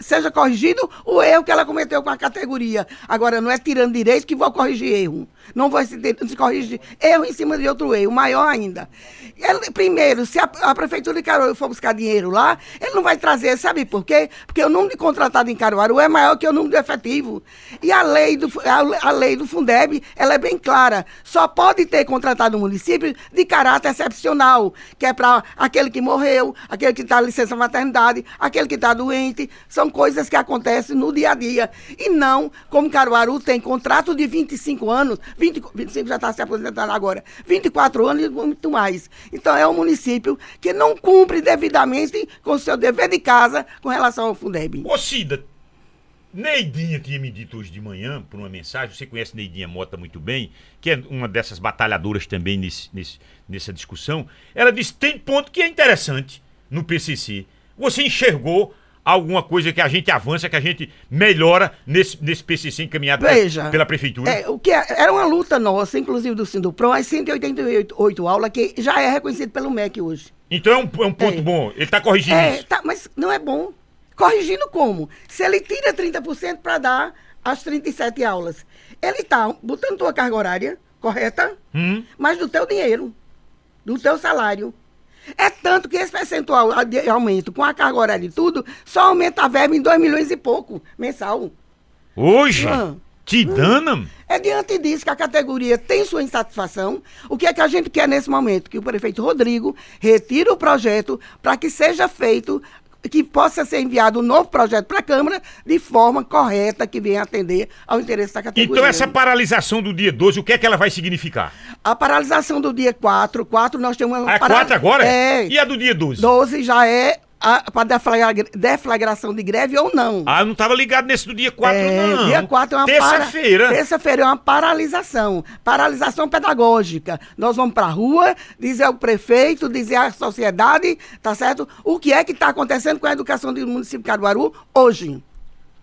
seja corrigido o erro que ela cometeu com a categoria. Agora, não é tirando direito que vou corrigir erro. Não vai se, se corrigir erro em cima de outro erro, maior ainda. Ele- primeiro, se a, a prefeitura de Caruaru for buscar dinheiro lá, ele não vai trazer, sabe por quê? Porque o número de contratado em Caruaru é maior que o número de efetivo. E a lei do, a, a lei do Fundeb, ela é bem clara. Só pode ter contratado um município de caráter excepcional, que é para aquele que morreu, aquele que está licença maternidade, aquele que está doente. São coisas que acontecem no dia a dia. E não, como Caruaru tem contrato de 25 anos, 20, 25 já está se aposentando agora, 24 anos e muito mais. Então é um município que não cumpre devidamente com o seu dever de casa com relação ao Fundeb. Ô Cida, Neidinha tinha me dito hoje de manhã, por uma mensagem, você conhece Neidinha Mota muito bem, que é uma dessas batalhadoras também nesse, nesse- nessa discussão. Ela disse: tem ponto que é interessante no PCC. Você enxergou alguma coisa que a gente avança, que a gente melhora nesse, nesse PCC encaminhado Veja. pela prefeitura? É, o que é- era uma luta nossa, inclusive do Sindupron, as 188 oito aulas, que já é reconhecido pelo MEC hoje. Então é um, é um ponto É. bom, ele está corrigindo É, isso. tá, mas não é bom. Corrigindo como? Se ele tira 30% para dar as 37 aulas, ele está botando tua carga horária, correta? Hum? Mas do teu dinheiro, do teu salário. É tanto que esse percentual de aumento com a carga horária e tudo, só aumenta a verba em 2 milhões e pouco mensal. Hoje, Ah. te dando. É diante disso que a categoria tem sua insatisfação. O que é que a gente quer nesse momento? Que o prefeito Rodrigo retire o projeto para que seja feito, que possa ser enviado um novo projeto para a Câmara de forma correta, que venha atender ao interesse da categoria. Então essa paralisação do dia 12, o que é que ela vai significar? A paralisação do dia 4, 4 nós temos uma A para- 4 agora? É. E a do dia 12? 12 já é para deflagra- deflagração de greve ou não. Ah, eu não estava ligado nesse do dia 4, É, não. Dia 4 é uma Terça-feira. para- Terça-feira é uma paralisação. Paralisação pedagógica. Nós vamos para a rua, dizer ao prefeito, dizer à sociedade, tá certo? O que é que está acontecendo com a educação do município de Caruaru hoje.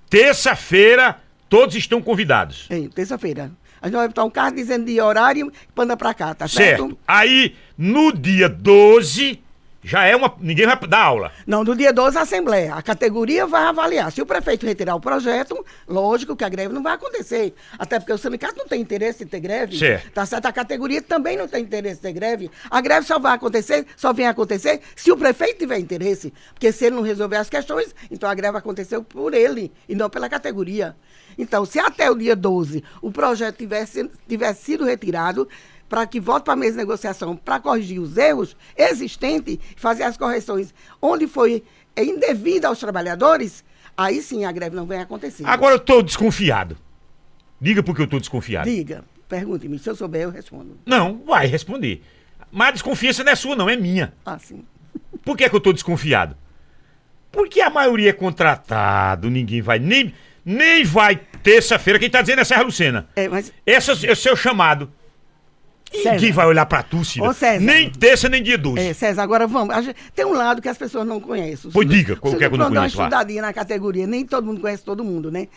Terça-feira, todos estão convidados. É, terça-feira. A gente vai botar um carro dizendo de horário e manda para cá, tá certo? Certo. Aí, no dia 12, já é uma. Ninguém vai dar aula. Não, no dia 12 a Assembleia. A categoria vai avaliar. Se o prefeito retirar o projeto, lógico que a greve não vai acontecer. Até porque o sindicato não tem interesse em ter greve. Certo. Tá certo? A categoria também não tem interesse em ter greve. A greve só vai acontecer, só vem acontecer se o prefeito tiver interesse. Porque se ele não resolver as questões, então a greve aconteceu por ele e não pela categoria. Então, se até o dia 12 o projeto tivesse, tivesse sido retirado, para que volte para a mesa de negociação para corrigir os erros existentes, fazer as correções onde foi indevida aos trabalhadores, aí sim a greve não vem acontecer. Agora eu tô desconfiado. Diga por que eu tô desconfiado. Diga, pergunte-me. Se eu souber, eu respondo. Não, vai responder. Mas a desconfiança não é sua, não, é minha. Ah, sim. Por que, é que eu tô desconfiado? Porque a maioria é contratado, ninguém vai. Nem, nem vai terça-feira. Quem tá dizendo é Serra Lucena. É, mas Esse é o seu chamado. Ninguém César. vai olhar pra tu, Cida. Ô, César. Nem terça, nem dia 12. É, César, agora vamos. Gente- tem um lado que as pessoas não conhecem. Pois diga, qual que é que eu não pode dar uma conheço estudadinha na categoria, nem todo mundo conhece todo mundo, né?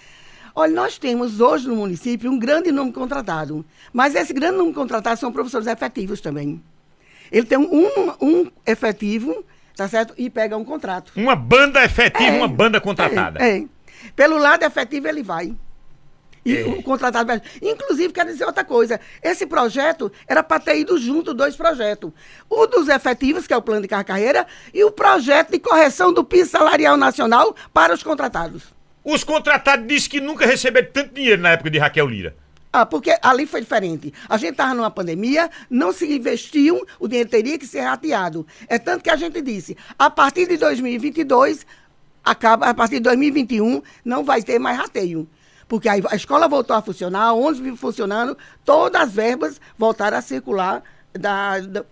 Olha, nós temos hoje no município um grande número contratado, mas esse grande número contratado são professores efetivos também. Ele tem um, um efetivo, tá certo? E pega um contrato. Uma banda efetiva, É, uma banda contratada. É, é. Pelo lado efetivo ele vai. E É. o contratado. Inclusive, quero dizer outra coisa. Esse projeto era para ter ido junto dois projetos. O dos efetivos, que é o plano de carreira, e o projeto de correção do piso salarial nacional para os contratados. Os contratados dizem que nunca receberam tanto dinheiro na época de Raquel Lira. Ah, porque ali foi diferente. A gente estava numa pandemia, não se investiu, o dinheiro teria que ser rateado. É tanto que a gente disse, a partir de 2022, acaba, a partir de 2021, não vai ter mais rateio. Porque aí a escola voltou a funcionar, ônibus vive funcionando, todas as verbas voltaram a circular, da, da,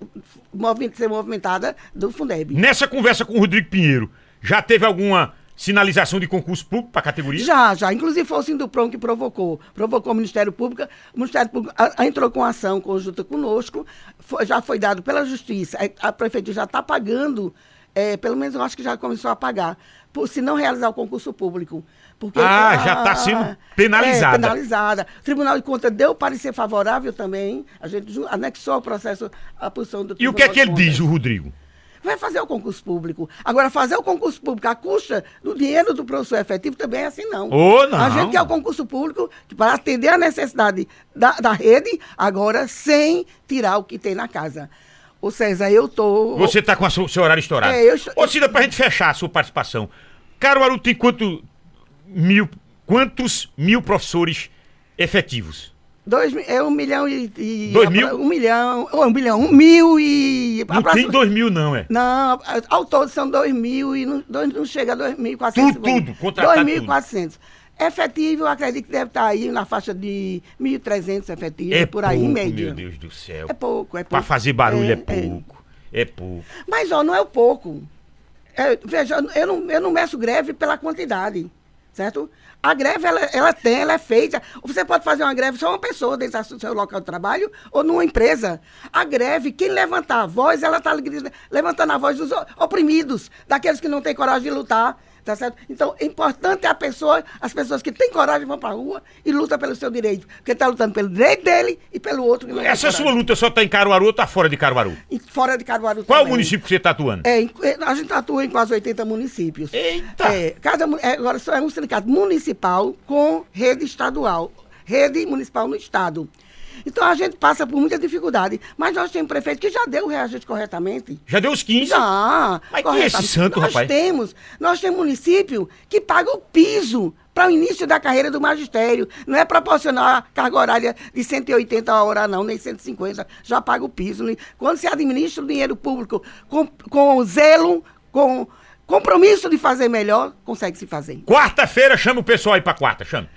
movi- ser movimentada do Fundeb. Nessa conversa com o Rodrigo Pinheiro, já teve alguma sinalização de concurso público para categoria? Já, já. Inclusive foi o Sinduprom que provocou. Provocou o Ministério Público. O Ministério Público a- a- entrou com ação conjunta conosco. Foi- já foi dado pela Justiça. A, a Prefeitura já está pagando, eh, pelo menos eu acho que já começou a pagar, por, se não realizar o concurso público. Porque, Ah, já tá sendo penalizada. É, penalizada. O Tribunal de Contas deu parecer favorável também. A gente anexou o processo à posição do E o Tribunal que é que ele diz, o Rodrigo? vai fazer o concurso público. Agora, fazer o concurso público à custa do dinheiro do professor efetivo também é assim, não. Ô, não. A gente quer o concurso público para atender a necessidade da, da rede, agora sem tirar o que tem na casa. Ô, César, eu tô... Você tá com o seu horário estourado. É, eu Ô, Cida, pra gente fechar a sua participação. Caruaru tem quanto mil, quantos mil professores efetivos? Dois, é um milhão e... e- Dois mil? Um milhão, ou um milhão, um mil e... Não tem dois mil, não, é? Não, ao todo são dois mil e não, dois, não chega a dois mil e quatrocentos. Tudo, tudo, contratado Dois mil e quatrocentos. Efetivo, eu acredito que deve estar aí na faixa de 1.300 efetivos, É por aí, em pouco, média. meu Deus do céu. É pouco, é pouco. Pra fazer barulho é, É, pouco. É, pouco. Mas, ó, não é o pouco. É, veja, eu não, eu não meço greve pela quantidade, certo? A greve, ela, ela tem, ela é feita. Você pode fazer uma greve só uma pessoa dentro do seu local de trabalho ou numa empresa. A greve, quem levantar a voz, ela está levantando a voz dos oprimidos, daqueles que não têm coragem de lutar, tá certo? Então, é importante a pessoa, as pessoas que têm coragem vão para a rua e lutam pelo seu direito. Porque está lutando pelo direito dele e pelo outro que não Essa sua coragem. luta só tá em Caruaru ou tá fora de Caruaru? E fora de Caruaru Qual é o também. município que você tá atuando? É, é, a gente atua em quase 80 municípios. Eita! É, cada, é, agora só é um sindicato municipal com rede estadual, rede municipal no estado. Então a gente passa por muita dificuldade, mas nós temos prefeito que já deu o reajuste corretamente. Já deu os 15? Já. Mas que é esse santo, nós rapaz? Temos, nós temos município que paga o piso para o início da carreira do magistério. Não é proporcional a carga horária de 180 a hora, não, nem 150. Já paga o piso. Quando se administra o dinheiro público com, com zelo, com compromisso de fazer melhor, consegue se fazer. Quarta-feira, chama o pessoal aí pra quarta, chama.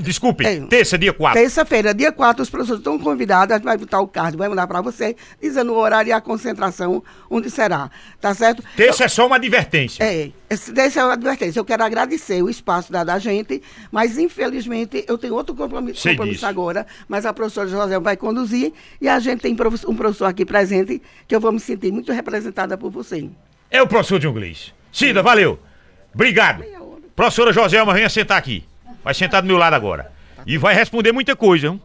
Desculpe, É. terça, dia 4. Terça-feira, dia 4, os professores estão convidados, a gente vai botar o card, vai mandar para você, dizendo o horário e a concentração onde será. Tá certo? Terça é só uma advertência. É, essa é uma advertência. Eu quero agradecer o espaço dado a gente, mas infelizmente eu tenho outro compromisso, compromisso agora, mas a professora José vai conduzir e a gente tem um professor aqui presente que eu vou me sentir muito representada por você. É o professor de inglês. Cida, valeu. Obrigado. Professora Joselma, venha sentar aqui. Vai sentar do meu lado agora. E vai responder muita coisa. Hein?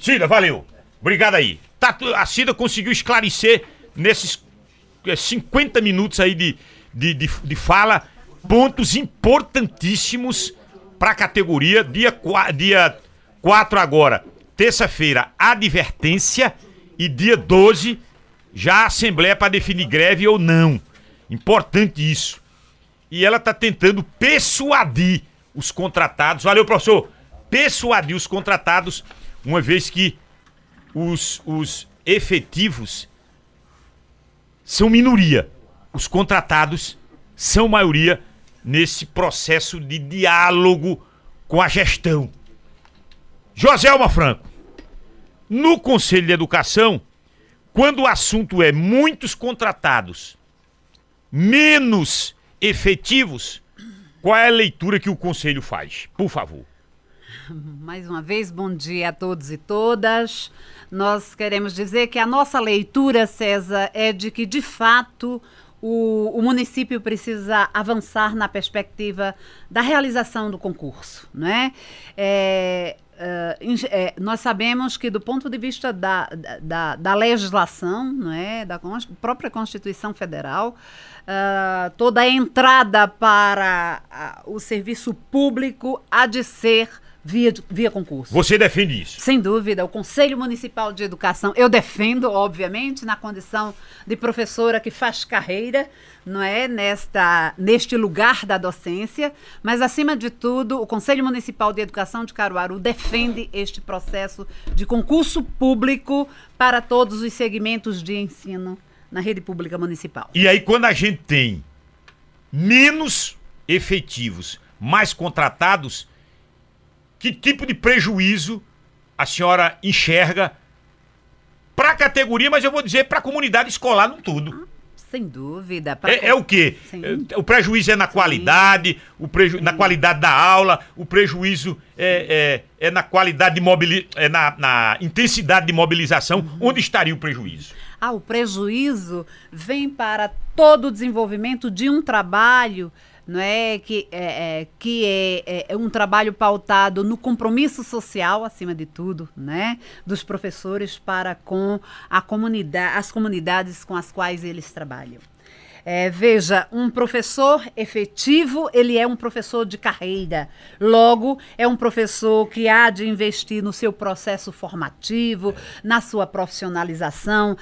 Cida, valeu. Obrigado aí. Tá, a Cida conseguiu esclarecer nesses eh, 50 minutos aí de, de, de, de fala pontos importantíssimos para a categoria. Dia 4 dia quatro agora, terça-feira, advertência. E dia 12, já a Assembleia para definir greve ou não. Importante isso. E ela está tentando persuadir os contratados. Valeu, professor. Persuadir os contratados, uma vez que os, os efetivos são minoria. Os contratados são maioria nesse processo de diálogo com a gestão. Joselma Franco, no Conselho de Educação, quando o assunto é muitos contratados, menos efetivos, qual é a leitura que o conselho faz? Por favor. Mais uma vez, bom dia a todos e todas. Nós queremos dizer que a nossa leitura, César, é de que, de fato, o, o, município precisa avançar na perspectiva da realização do concurso. Né? É, Uh, é, nós sabemos que do ponto de vista da, da, da legislação, não é, da própria Constituição Federal, uh, toda a entrada para uh, o serviço público há de ser via, via concurso. Você defende isso? Sem dúvida. O Conselho Municipal de Educação, eu defendo, obviamente, na condição de professora que faz carreira, não é, nesta, neste lugar da docência, mas, acima de tudo, o Conselho Municipal de Educação de Caruaru defende este processo de concurso público para todos os segmentos de ensino na rede pública municipal. E aí, quando a gente tem menos efetivos, mais contratados, que tipo de prejuízo a senhora enxerga para a categoria, mas eu vou dizer para a comunidade escolar no todo? Sem dúvida. É, é, o quê? Sim. É, o prejuízo é na qualidade, o preju... na qualidade da aula, o prejuízo é, é, é na qualidade de mobili... é na, na intensidade de mobilização. Uhum. Onde estaria o prejuízo? Ah, o prejuízo vem para todo o desenvolvimento de um trabalho não é que é, é que é, é, é, um trabalho pautado no compromisso social acima de tudo, né, dos professores para com a comunidade, as comunidades com as quais eles trabalham. É, veja, um professor efetivo, ele é um professor de carreira. Logo, é um professor que há de investir no seu processo formativo, na sua profissionalização,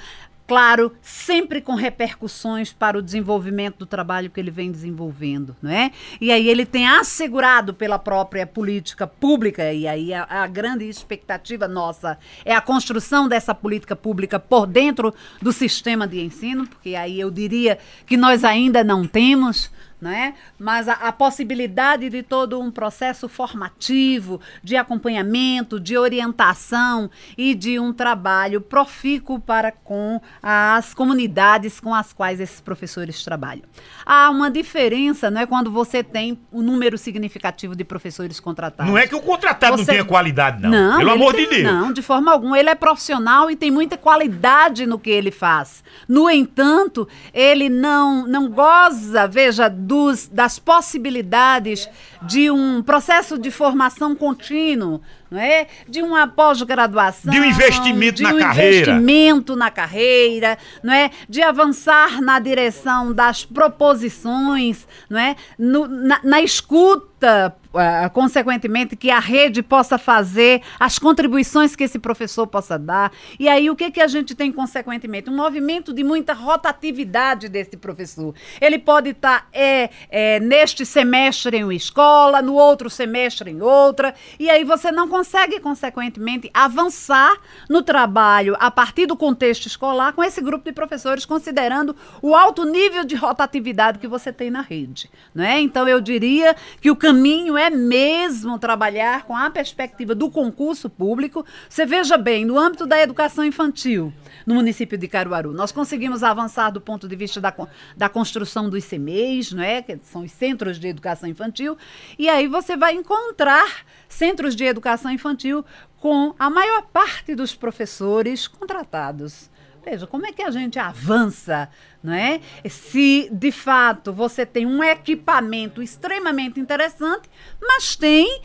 claro, sempre com repercussões para o desenvolvimento do trabalho que ele vem desenvolvendo, não é? E aí ele tem assegurado pela própria política pública, e aí a, a grande expectativa nossa é a construção dessa política pública por dentro do sistema de ensino, porque aí eu diria que nós ainda não temos, né? mas a, a, possibilidade de todo um processo formativo, de acompanhamento, de orientação e de um trabalho profícuo para com as comunidades com as quais esses professores trabalham. Há uma diferença não é, quando você tem um número significativo de professores contratados. Não é que o contratado você... não tenha qualidade, não. não Pelo amor tem, de Deus. Não, de forma alguma. Ele é profissional e tem muita qualidade no que ele faz. No entanto, ele não, não goza, veja, dos, das possibilidades de um processo de formação contínuo, não é? De uma pós-graduação, de um investimento de um na carreira, investimento na carreira, não é? De avançar na direção das proposições, não é? No, na, na escuta uh, consequentemente, que a rede possa fazer, as contribuições que esse professor possa dar. E aí, o que, que a gente tem, consequentemente? Um movimento de muita rotatividade desse professor. Ele pode estar tá, é, é, neste semestre em uma escola, no outro semestre em outra, e aí você não consegue, consequentemente, avançar no trabalho a partir do contexto escolar com esse grupo de professores, considerando o alto nível de rotatividade que você tem na rede. Né? Então, eu diria que o caminho é mesmo trabalhar com a perspectiva do concurso público. Você veja bem, no âmbito da educação infantil, no município de Caruaru, nós conseguimos avançar do ponto de vista da, da construção dos CMEs, não é? que são os Centros de Educação Infantil, e aí você vai encontrar centros de educação infantil com a maior parte dos professores contratados. Veja, como é que a gente avança, não é? Se de fato você tem um equipamento extremamente interessante, mas tem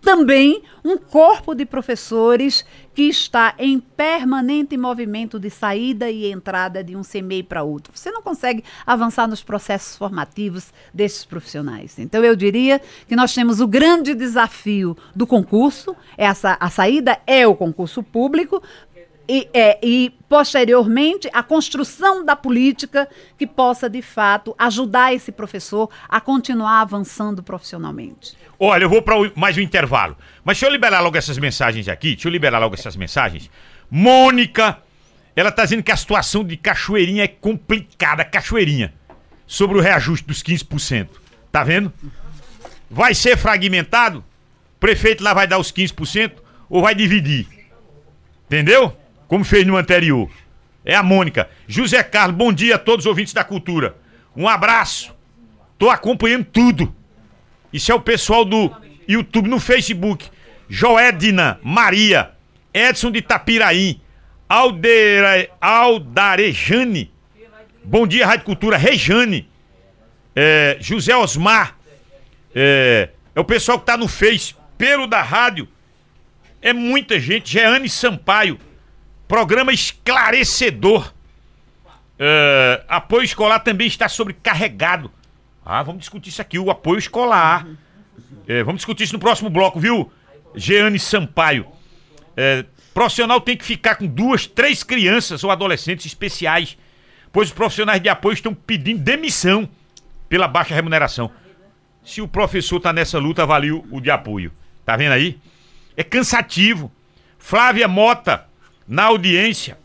também um corpo de professores que está em permanente movimento de saída e entrada de um CMEI para outro. Você não consegue avançar nos processos formativos desses profissionais. Então, eu diria que nós temos o grande desafio do concurso, essa, a saída é o concurso público, e, é, e, posteriormente, a construção da política que possa, de fato, ajudar esse professor a continuar avançando profissionalmente. Olha, eu vou para mais um intervalo. Mas deixa eu liberar logo essas mensagens aqui. Deixa eu liberar logo essas mensagens. Mônica, ela está dizendo que a situação de Cachoeirinha é complicada. Cachoeirinha, sobre o reajuste dos 15%. Tá vendo? Vai ser fragmentado? O prefeito lá vai dar os 15% ou vai dividir? Entendeu? Como fez no anterior. É a Mônica. José Carlos, bom dia a todos os ouvintes da cultura. Um abraço Tô acompanhando tudo. Isso é o pessoal do YouTube, no Facebook. Joedna Maria, Edson de Tapiraí, Aldera, Aldarejane. Bom dia, Rádio Cultura. Rejane. É, José Osmar. É, é o pessoal que tá no Face, pelo da rádio. É muita gente. Jeane Sampaio. Programa esclarecedor. É, apoio escolar também está sobrecarregado. Ah, vamos discutir isso aqui, o apoio escolar. É, vamos discutir isso no próximo bloco, viu? Jeane Sampaio. É, profissional tem que ficar com duas, três crianças ou adolescentes especiais, pois os profissionais de apoio estão pedindo demissão pela baixa remuneração. Se o professor tá nessa luta, valeu o de apoio. Tá vendo aí? É cansativo. Flávia Mota, na audiência.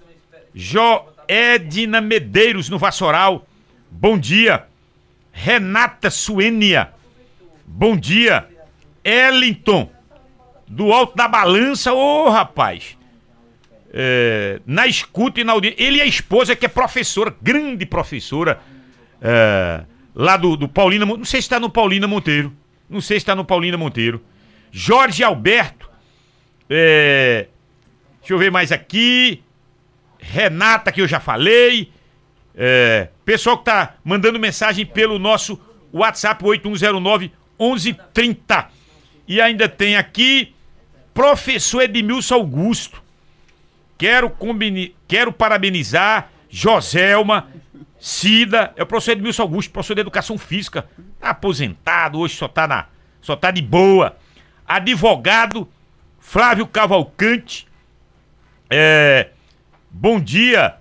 Jo Edna Medeiros, no Vassoural. Bom dia. Renata Suênia. Bom dia. Ellington, do Alto da Balança. Ô, rapaz. É, na escuta e na audiência. Ele e a esposa, que é professora, grande professora, é, lá do, do Paulina. Não sei se está no Paulina Monteiro. Não sei se está no Paulina Monteiro. Jorge Alberto. É, deixa eu ver mais aqui. Renata, que eu já falei. É, pessoal que tá mandando mensagem pelo nosso WhatsApp 8109 1130. E ainda tem aqui professor Edmilson Augusto. Quero, combine... Quero parabenizar Joselma, Cida, é o professor Edmilson Augusto, professor de Educação Física, tá aposentado, hoje só tá, na... só tá de boa. Advogado Flávio Cavalcante, é... bom dia,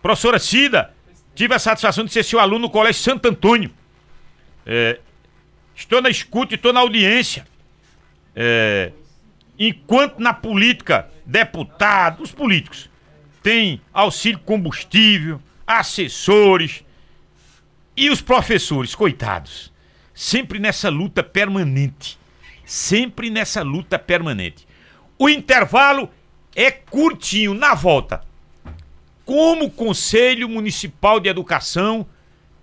professora Cida, tive a satisfação de ser seu aluno no Colégio Santo Antônio. É... Estou na escuta e estou na audiência. É... Enquanto na política, deputados, os políticos, tem auxílio combustível, assessores e os professores, coitados, sempre nessa luta permanente. Sempre nessa luta permanente. O intervalo é curtinho, na volta. Como o Conselho Municipal de Educação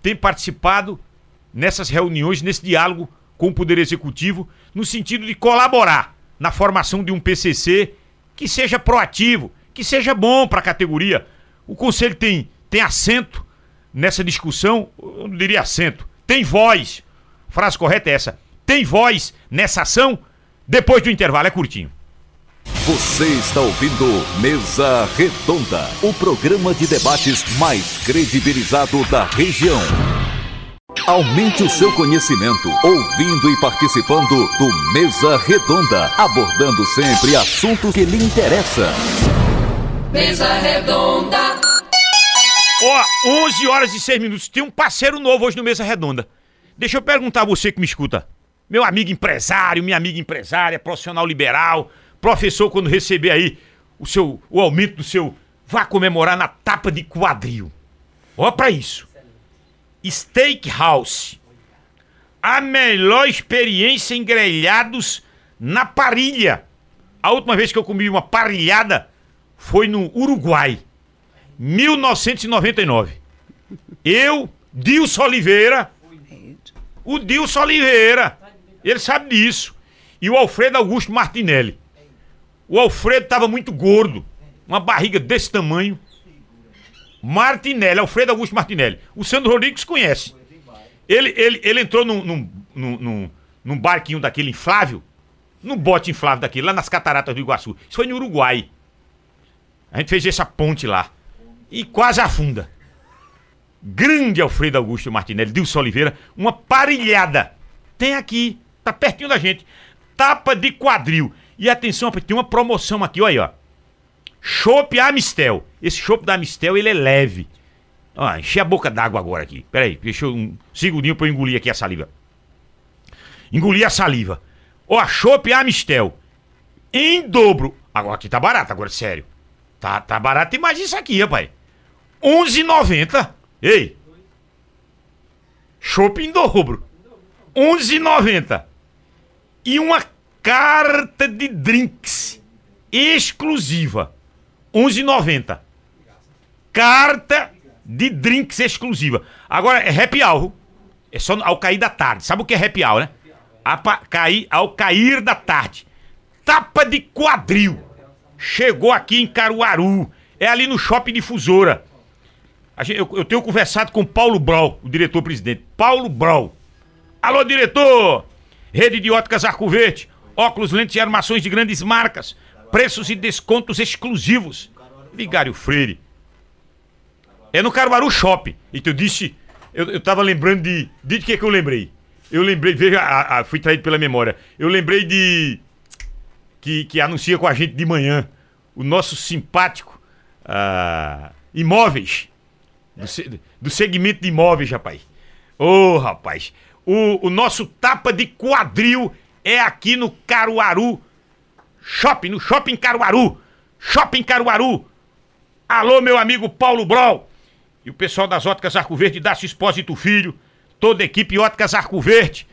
tem participado nessas reuniões, nesse diálogo com o Poder Executivo, no sentido de colaborar na formação de um PCC que seja proativo, que seja bom para a categoria. O Conselho tem, tem assento nessa discussão, eu não diria assento, tem voz. A frase correta é essa: tem voz nessa ação. Depois do intervalo, é curtinho. Você está ouvindo Mesa Redonda, o programa de debates mais credibilizado da região. Aumente o seu conhecimento ouvindo e participando do Mesa Redonda, abordando sempre assuntos que lhe interessam. Mesa Redonda. Ó, 11 horas e 6 minutos. Tem um parceiro novo hoje no Mesa Redonda. Deixa eu perguntar a você que me escuta. Meu amigo empresário, minha amiga empresária, profissional liberal, professor, quando receber aí o seu o aumento do seu. Vá comemorar na tapa de quadril. Ó, pra isso. Steakhouse. A melhor experiência em grelhados na parrilha. A última vez que eu comi uma parrilhada foi no Uruguai. 1999. Eu, Dilson Oliveira. O Dilson Oliveira. Ele sabe disso. E o Alfredo Augusto Martinelli. O Alfredo estava muito gordo. Uma barriga desse tamanho. Martinelli, Alfredo Augusto Martinelli. O Sandro Rodrigues conhece. Ele, ele, ele entrou num, num, num, num barquinho daquele inflável, num bote inflável daquele, lá nas cataratas do Iguaçu. Isso foi no Uruguai. A gente fez essa ponte lá. E quase afunda. Grande Alfredo Augusto Martinelli, Dilson Oliveira, uma parilhada. Tem aqui, tá pertinho da gente. Tapa de quadril. E atenção, tem uma promoção aqui, olha aí, ó. Chopp Amistel. Esse chopp da Amistel, ele é leve. Ó, enchi a boca d'água agora aqui. Pera aí, deixa eu um segundinho pra eu engolir aqui a saliva. Engoli a saliva. Ó, chopp Amistel. Em dobro. Agora aqui tá barato, agora sério. Tá, tá barato demais isso aqui, rapaz. 11,90. Ei. Chopp em dobro. 11,90. E uma carta de drinks exclusiva. 11,90. Carta de drinks exclusiva. Agora é happy hour. É só ao cair da tarde. Sabe o que é happy hour, né? Apa, cair, ao cair da tarde. Tapa de quadril. Chegou aqui em Caruaru. É ali no Shopping Difusora. Eu, eu, tenho conversado com Paulo Brau, o diretor-presidente. Paulo Brau. Alô, diretor! Rede de óticas Arco Verde. Óculos, lentes e armações de grandes marcas. Preços e descontos exclusivos. Vigário Freire. É no Caruaru Shopping. E tu disse. Eu, eu tava lembrando de. De que que eu lembrei? Eu lembrei. Veja, a, a, fui traído pela memória. Eu lembrei de. Que, que anuncia com a gente de manhã. O nosso simpático. Uh, imóveis. Do, do, segmento de imóveis, rapaz. Ô, oh, rapaz. O, o nosso tapa de quadril é aqui no Caruaru Shopping, no Shopping Caruaru. Shopping Caruaru. Alô, meu amigo Paulo Brol. E o pessoal das Óticas Arco Verde, Dácio Espósito Filho, toda a equipe Óticas Arco Verde.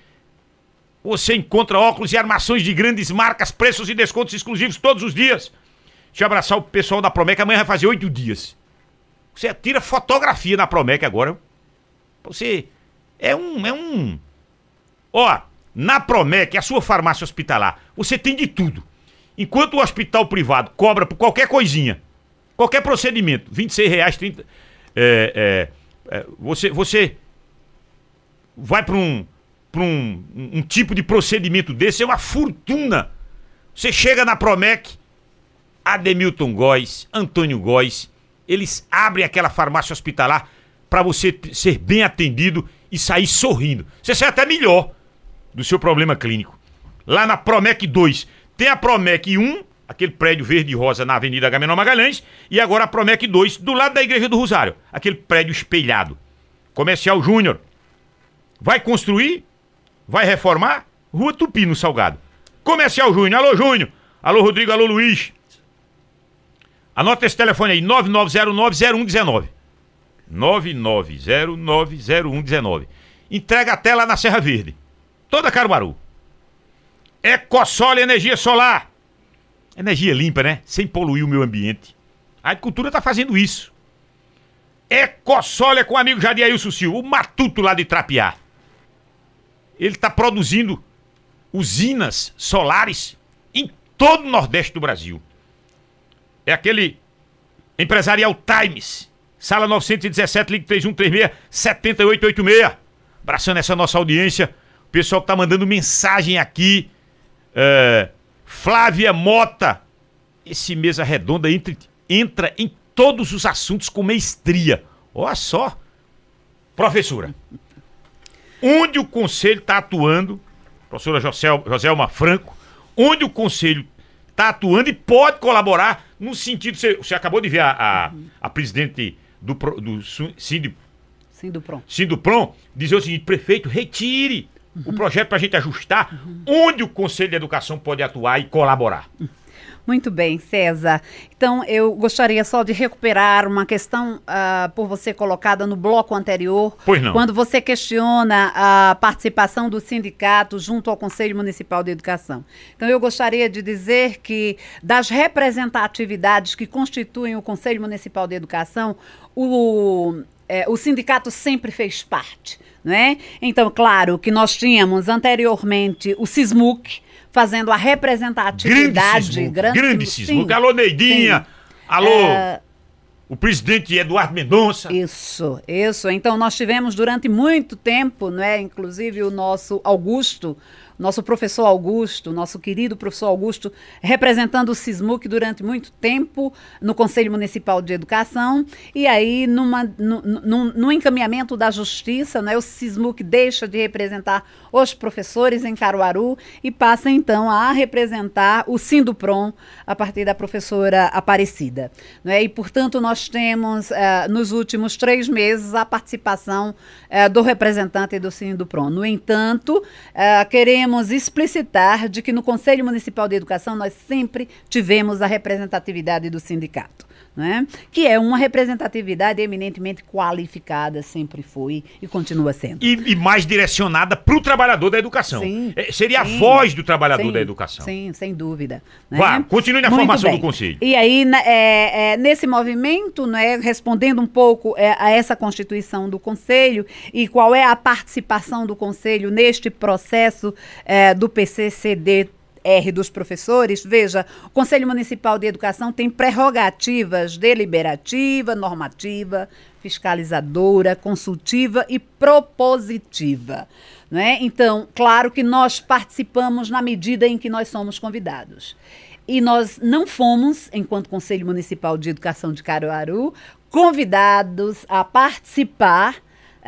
Você encontra óculos e armações de grandes marcas, preços e descontos exclusivos todos os dias. Eu abraçar o pessoal da Promec, amanhã vai fazer oito dias. Você tira fotografia na Promec agora. Você é um. É um. Ó, na Promec, a sua farmácia hospitalar, você tem de tudo. Enquanto o hospital privado cobra por qualquer coisinha, qualquer procedimento, 26 reais, 30. É, é, é, você, você vai para um, um, um tipo de procedimento desse, é uma fortuna. Você chega na Promec, Ademilton Góes, Antônio Góes, eles abrem aquela farmácia hospitalar para você ser bem atendido e sair sorrindo. Você sai até melhor do seu problema clínico. Lá na Promec 2, tem a Promec 1, aquele prédio verde e rosa na Avenida Agamenon Magalhães, e agora a Promec 2, do lado da Igreja do Rosário, aquele prédio espelhado. Comercial Júnior. Vai construir? Vai reformar? Rua Tupi, no Salgado. Comercial Júnior. Alô, Júnior. Alô, Rodrigo. Alô, Luiz. Anota esse telefone aí, 99090119. 99090119. Entrega até lá na Serra Verde. Toda Caruaru. Ecossol Energia Solar. Energia limpa, né? Sem poluir o meio ambiente. A agricultura está fazendo isso. Ecossol é com o amigo Jadiailson Silva, o matuto lá de Trapiá. Ele está produzindo usinas solares em todo o Nordeste do Brasil. É aquele Empresarial Times, sala 917, ligue 3136 7886. Abraçando essa nossa audiência. Pessoal que tá mandando mensagem aqui é, Flávia Mota. Esse mesa redonda entra, entra em todos os assuntos com mestria. Olha só. Professora, onde o conselho está atuando, professora Josel, Joselma Franco, onde o conselho está atuando e pode colaborar no sentido. Você, você acabou de ver a, a, a presidente do, do Sind, Sindupron. Sindupron dizer o seguinte: prefeito, retire o projeto para a gente ajustar onde o Conselho de Educação pode atuar e colaborar. Muito bem, César. Então, eu gostaria só de recuperar uma questão uh, por você colocada no bloco anterior. Pois não. Quando você questiona a participação do sindicato junto ao Conselho Municipal de Educação. Então, eu gostaria de dizer que das representatividades que constituem o Conselho Municipal de Educação, o, é, o sindicato sempre fez parte. Né? Então, claro que nós tínhamos anteriormente o SISMUC fazendo a representatividade. Grande, grande SISMUC. Alô, Neidinha. Sim. Alô. É... O presidente Eduardo Mendonça. Isso, isso. Então nós tivemos durante muito tempo, né, inclusive o nosso Augusto, nosso professor Augusto, nosso querido professor Augusto, representando o SISMUC durante muito tempo no Conselho Municipal de Educação. E aí, numa, no, encaminhamento da justiça, né, o SISMUC deixa de representar os professores em Caruaru e passa então a representar o Sindupron a partir da professora Aparecida. Né? E, portanto, nós temos uh, nos últimos três meses a participação uh, do representante do Sindupron. No entanto, queremos queremos explicitar de que no Conselho Municipal de Educação nós sempre tivemos a representatividade do sindicato. Né? que é uma representatividade eminentemente qualificada, sempre foi e continua sendo. E, e mais direcionada para o trabalhador da educação. Sim, É, seria sim, a voz do trabalhador sim, da educação. Sim, sem dúvida. né? Vá, continue na Muito formação bem. do Conselho. E aí, na- é, é, nesse movimento, né, respondendo um pouco é, a essa constituição do Conselho e qual é a participação do Conselho neste processo é, do PCCD. R dos professores, veja, o Conselho Municipal de Educação tem prerrogativas deliberativa, normativa, fiscalizadora, consultiva e propositiva. Não é? Então, claro que nós participamos na medida em que nós somos convidados. E nós não fomos, enquanto Conselho Municipal de Educação de Caruaru, convidados a participar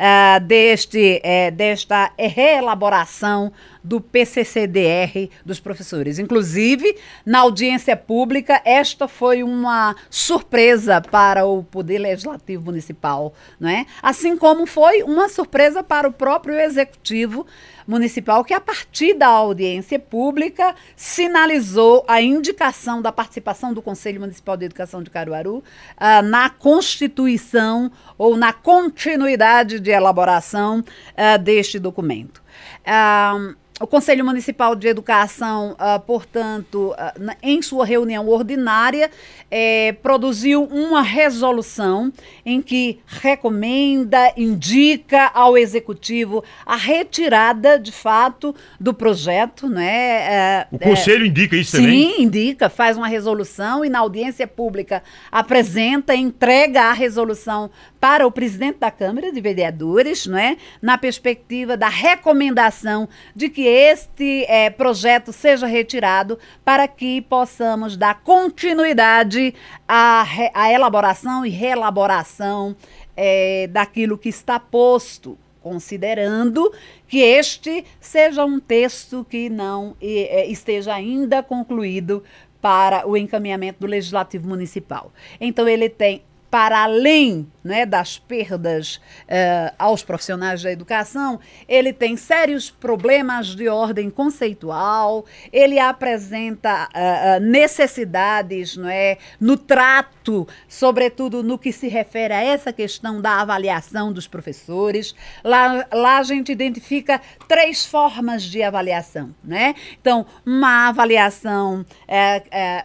ah, deste, eh, desta reelaboração do PCCDR dos professores. Inclusive, na audiência pública, esta foi uma surpresa para o Poder Legislativo Municipal, não é? Assim como foi uma surpresa para o próprio Executivo Municipal, que a partir da audiência pública sinalizou a indicação da participação do Conselho Municipal de Educação de Caruaru ah, na constituição ou na continuidade de elaboração ah, deste documento. Ah, o Conselho Municipal de Educação, ah, portanto, ah, na- em sua reunião ordinária, eh, produziu uma resolução em que recomenda, indica ao Executivo a retirada, de fato, do projeto. Né? eh, O eh, Conselho indica isso também? Sim, indica, faz uma resolução e na audiência pública apresenta, entrega a resolução para o presidente da Câmara de Vereadores, não é? na perspectiva da recomendação de que este eh, projeto seja retirado para que possamos dar continuidade à, à elaboração e reelaboração eh, daquilo que está posto considerando que este seja um texto que não eh, esteja ainda concluído para o encaminhamento do Legislativo Municipal. Então, ele tem, para além né, das perdas eh, aos profissionais da educação, ele tem sérios problemas de ordem conceitual, ele apresenta ah, necessidades não é, no trato, sobretudo no que se refere a essa questão da avaliação dos professores. Lá, lá a gente identifica três formas de avaliação. Né? Então, uma avaliação,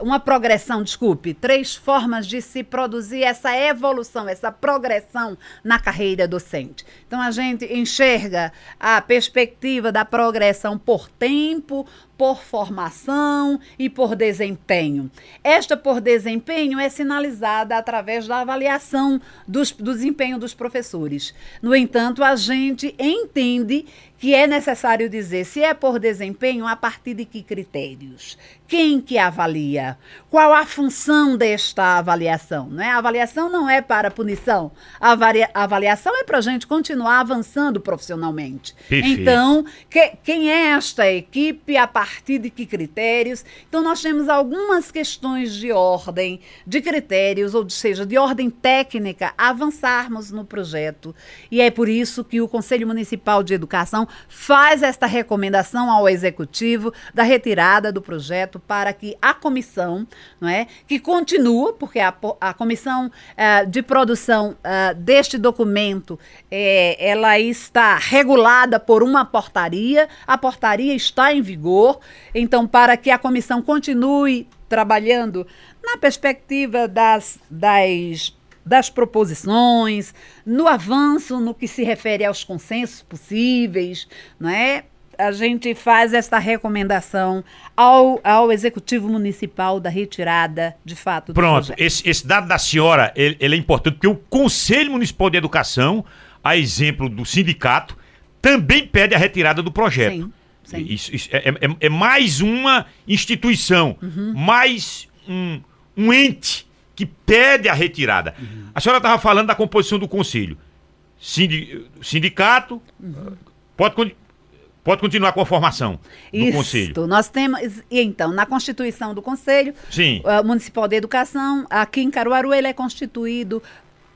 uma progressão, desculpe, três formas de se produzir essa evolução, essa progressão na carreira docente. Então, a gente enxerga a perspectiva da progressão por tempo, por formação e por desempenho. Esta por desempenho é sinalizada através da avaliação dos, do desempenho dos professores. No entanto, a gente entende que é necessário dizer se é por desempenho a partir de que critérios. Quem que avalia? Qual a função desta avaliação? Não é? A avaliação não é para punição. A avalia- a avaliação é para a gente continuar avançando profissionalmente. Perfeito. Então, que- quem é esta equipe? A partir de que critérios? Então, nós temos algumas questões de ordem, de critérios, ou seja, de ordem técnica, avançarmos no projeto. E é por isso que o Conselho Municipal de Educação faz esta recomendação ao Executivo da retirada do projeto para que a comissão, não é, que continua, porque a, a comissão eh, de produção eh, deste documento, eh, ela está regulada por uma portaria, a portaria está em vigor, então para que a comissão continue trabalhando na perspectiva das, das das proposições, no avanço no que se refere aos consensos possíveis, não é? A gente faz esta recomendação ao, ao Executivo Municipal da retirada, de fato, do Pronto, esse, esse dado da senhora, ele, ele é importante, porque o Conselho Municipal de Educação, a exemplo do sindicato, também pede a retirada do projeto. Sim, sim. Isso, isso é, é- é mais uma instituição, Uhum. mais um, um ente que pede a retirada. Uhum. A senhora estava falando da composição do conselho. Sindi- sindicato, Uhum. pode, pode continuar com a formação do Isto, conselho. Nós temos, e então, na Constituição do Conselho Sim. eh, Municipal de Educação, aqui em Caruaru, ele é constituído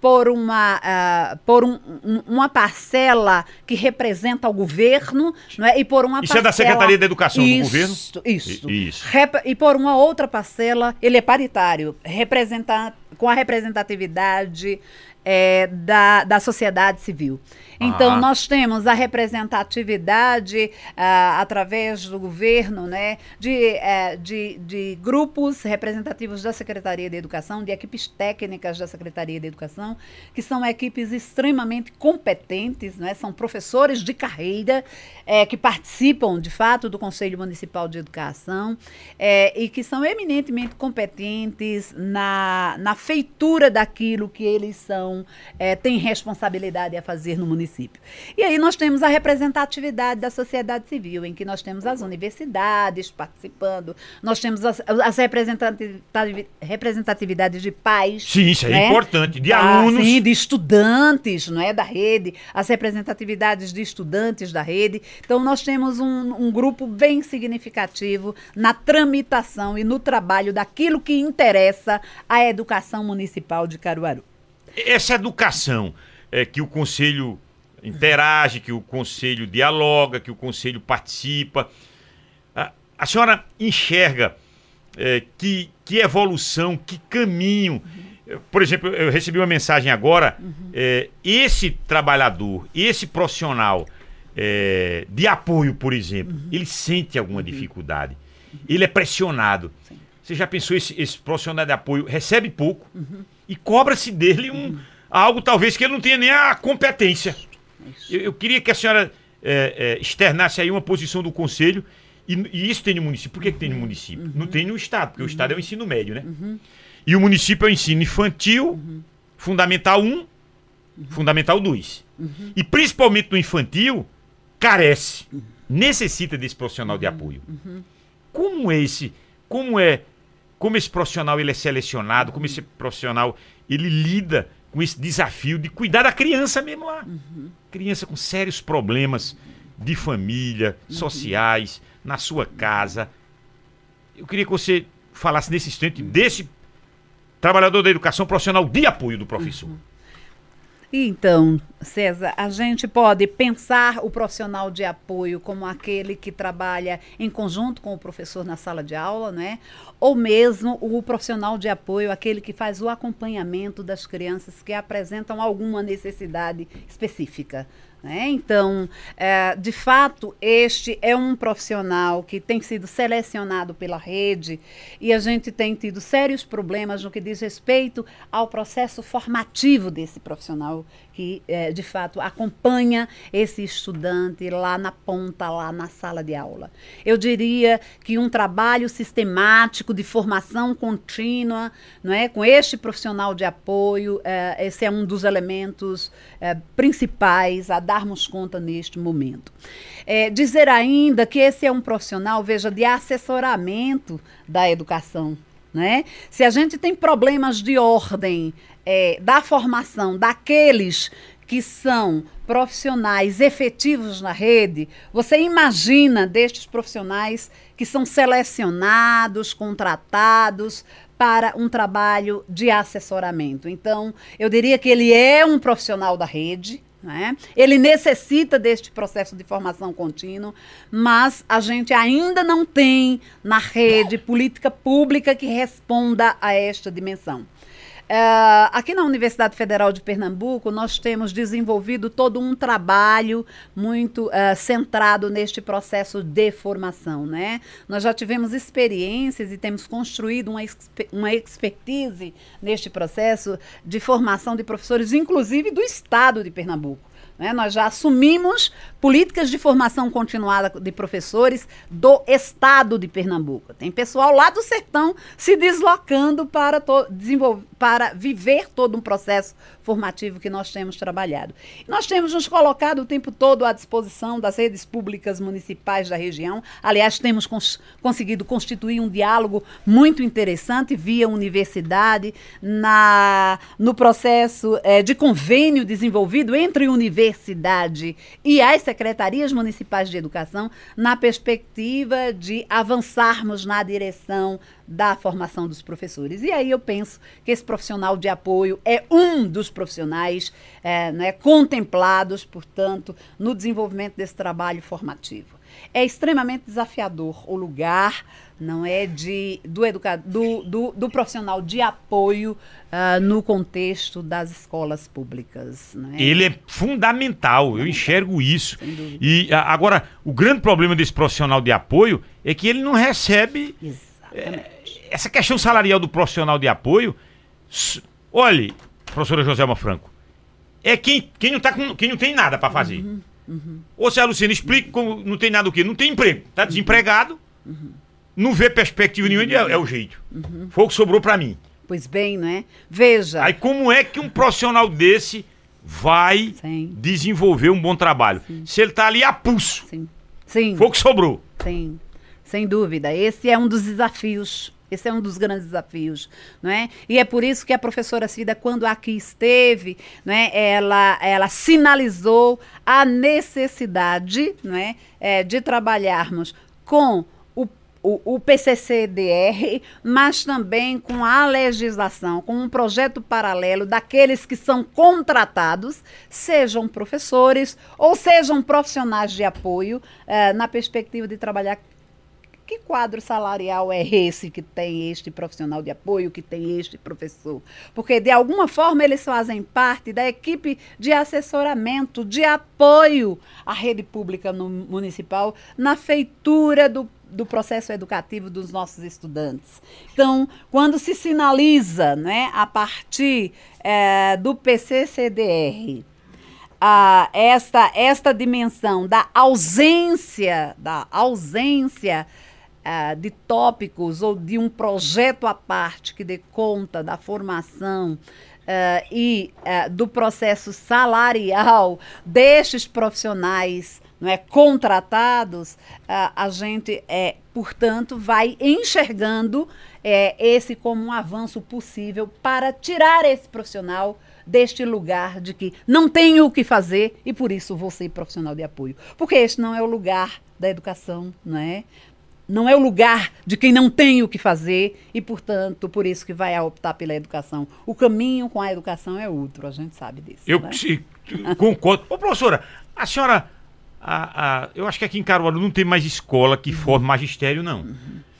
por uma, ah, por um- um- uma parcela que representa o governo não é? e por uma Isso é da parcela- Secretaria da Educação do Isso, governo? Isso. I- isso. Rep- E por uma outra parcela, ele é paritário, representa, com a representatividade é, da, da sociedade civil. Então, Ah. nós temos a representatividade ah, através do governo, né, de, eh, de, de grupos representativos da Secretaria de Educação, de equipes técnicas da Secretaria de Educação, que são equipes extremamente competentes, né, são professores de carreira eh, que participam, de fato, do Conselho Municipal de Educação eh, e que são eminentemente competentes na, na feitura daquilo que eles são, eh, têm responsabilidade a fazer no município. E aí nós temos a representatividade da sociedade civil, em que nós temos as universidades participando, nós temos as, as representativi- representatividades de pais. Sim, isso é né? importante. De Ah, alunos. Sim, de estudantes, não é, da rede, as representatividades de estudantes da rede. Então nós temos um, um grupo bem significativo na tramitação e no trabalho daquilo que interessa à educação municipal de Caruaru. Essa educação é, que o conselho interage, que o conselho dialoga, que o conselho participa. A, a senhora enxerga é, que, que evolução, que caminho. Por exemplo, eu recebi uma mensagem agora. é, esse trabalhador, esse profissional é, de apoio, por exemplo, ele sente alguma dificuldade. Ele é pressionado. Você já pensou esse, esse profissional de apoio recebe pouco e cobra-se dele um, algo talvez que ele não tenha nem a competência. Eu, eu queria que a senhora é, é, externasse aí uma posição do conselho. E, e isso tem no município. Por que, que tem no município? Não tem no estado, porque o estado é o ensino médio, né? E o município é o ensino infantil, fundamental 1, fundamental 2. E principalmente no infantil, carece, necessita desse profissional de apoio. Como é esse, como é, como esse profissional ele é selecionado, como esse profissional ele lida com esse desafio de cuidar da criança mesmo lá. Criança com sérios problemas de família, sociais, na sua casa. Eu queria que você falasse nesse instante desse trabalhador da educação profissional de apoio do professor. Então, César, a gente pode pensar o profissional de apoio como aquele que trabalha em conjunto com o professor na sala de aula, né? Ou mesmo o profissional de apoio, aquele que faz o acompanhamento das crianças que apresentam alguma necessidade específica. Né? Então, eh, de fato, este é um profissional que tem sido selecionado pela rede e a gente tem tido sérios problemas no que diz respeito ao processo formativo desse profissional que, eh, de fato, acompanha esse estudante lá na ponta, lá na sala de aula. Eu diria que um trabalho sistemático de formação contínua, não é, com este profissional de apoio, eh, esse é um dos elementos eh, principais a darmos conta neste momento. Dizer ainda que esse é um profissional, veja, de assessoramento da educação. Né? Se a gente tem problemas de ordem eh, da formação daqueles que são profissionais efetivos na rede, você imagina destes profissionais que são selecionados, contratados para um trabalho de assessoramento. Então, eu diria que ele é um profissional da rede, né? Ele necessita deste processo de formação contínua, mas a gente ainda não tem na rede política pública que responda a esta dimensão. Eh, aqui na Universidade Federal de Pernambuco, nós temos desenvolvido todo um trabalho muito eh, centrado neste processo de formação. Né? Nós já tivemos experiências e temos construído uma, uma expertise neste processo de formação de professores, inclusive do Estado de Pernambuco. Né? Nós já assumimos políticas de formação continuada de professores do estado de Pernambuco. Tem pessoal lá do sertão se deslocando para, para viver todo um processo formativo que nós temos trabalhado. Nós temos nos colocado o tempo todo à disposição das redes públicas municipais da região. Aliás, temos cons- conseguido constituir um diálogo muito interessante via universidade na, no processo eh, de convênio desenvolvido entre universidade e as secretarias municipais de educação na perspectiva de avançarmos na direção da formação dos professores. E aí eu penso que esse profissional de apoio é um dos profissionais eh, né, contemplados, portanto, no desenvolvimento desse trabalho formativo. É extremamente desafiador o lugar, não é de do, educa, do, do, do profissional de apoio uh, no contexto das escolas públicas. É? Ele é fundamental, eu enxergo isso. E uh, agora, o grande problema desse profissional de apoio é que ele não recebe. É, essa questão salarial do profissional de apoio. Olhe, professora Joselma Franco, é quem, quem, não, tá com, quem não tem nada para fazer. Uhum, uhum. Ou se a Luciana explica como não tem nada o quê? Não tem emprego, tá desempregado. Uhum não vê perspectiva nenhuma, é, é o jeito. Uhum. Foi o que sobrou para mim. Pois bem, né? Veja. Aí como é que um profissional desse vai Sim. desenvolver um bom trabalho? Sim. Se ele tá ali a pulso. Sim. Sim. Foi o que sobrou. Sim. Sem dúvida. Esse é um dos desafios esse é um dos grandes desafios, não é? E é por isso que a professora Cida, quando aqui esteve, não é? ela, ela sinalizou a necessidade não é? é de trabalharmos com o, o PCCDR, mas também com a legislação, com um projeto paralelo daqueles que são contratados, sejam professores ou sejam profissionais de apoio, eh, na perspectiva de trabalhar que quadro salarial é esse que tem este profissional de apoio, que tem este professor? Porque, de alguma forma, eles fazem parte da equipe de assessoramento, de apoio à rede pública municipal na feitura do do processo educativo dos nossos estudantes. Então, quando se sinaliza, né, a partir é, do PCCDR, esta, esta dimensão da ausência, da ausência é, de tópicos ou de um projeto à parte que dê conta da formação uh, e uh, do processo salarial destes profissionais não é, contratados, a gente, é, portanto, vai enxergando é, esse como um avanço possível para tirar esse profissional deste lugar de que não tenho o que fazer e por isso vou ser profissional de apoio. Porque este não é o lugar da educação, não é? Não é o lugar de quem não tem o que fazer e, portanto, por isso que vai optar pela educação. O caminho com a educação é outro, a gente sabe disso. Eu né? concordo. Ô, professora, a senhora. A, a, eu acho que aqui em Caruaru não tem mais escola que uhum. forme magistério, não. Uhum.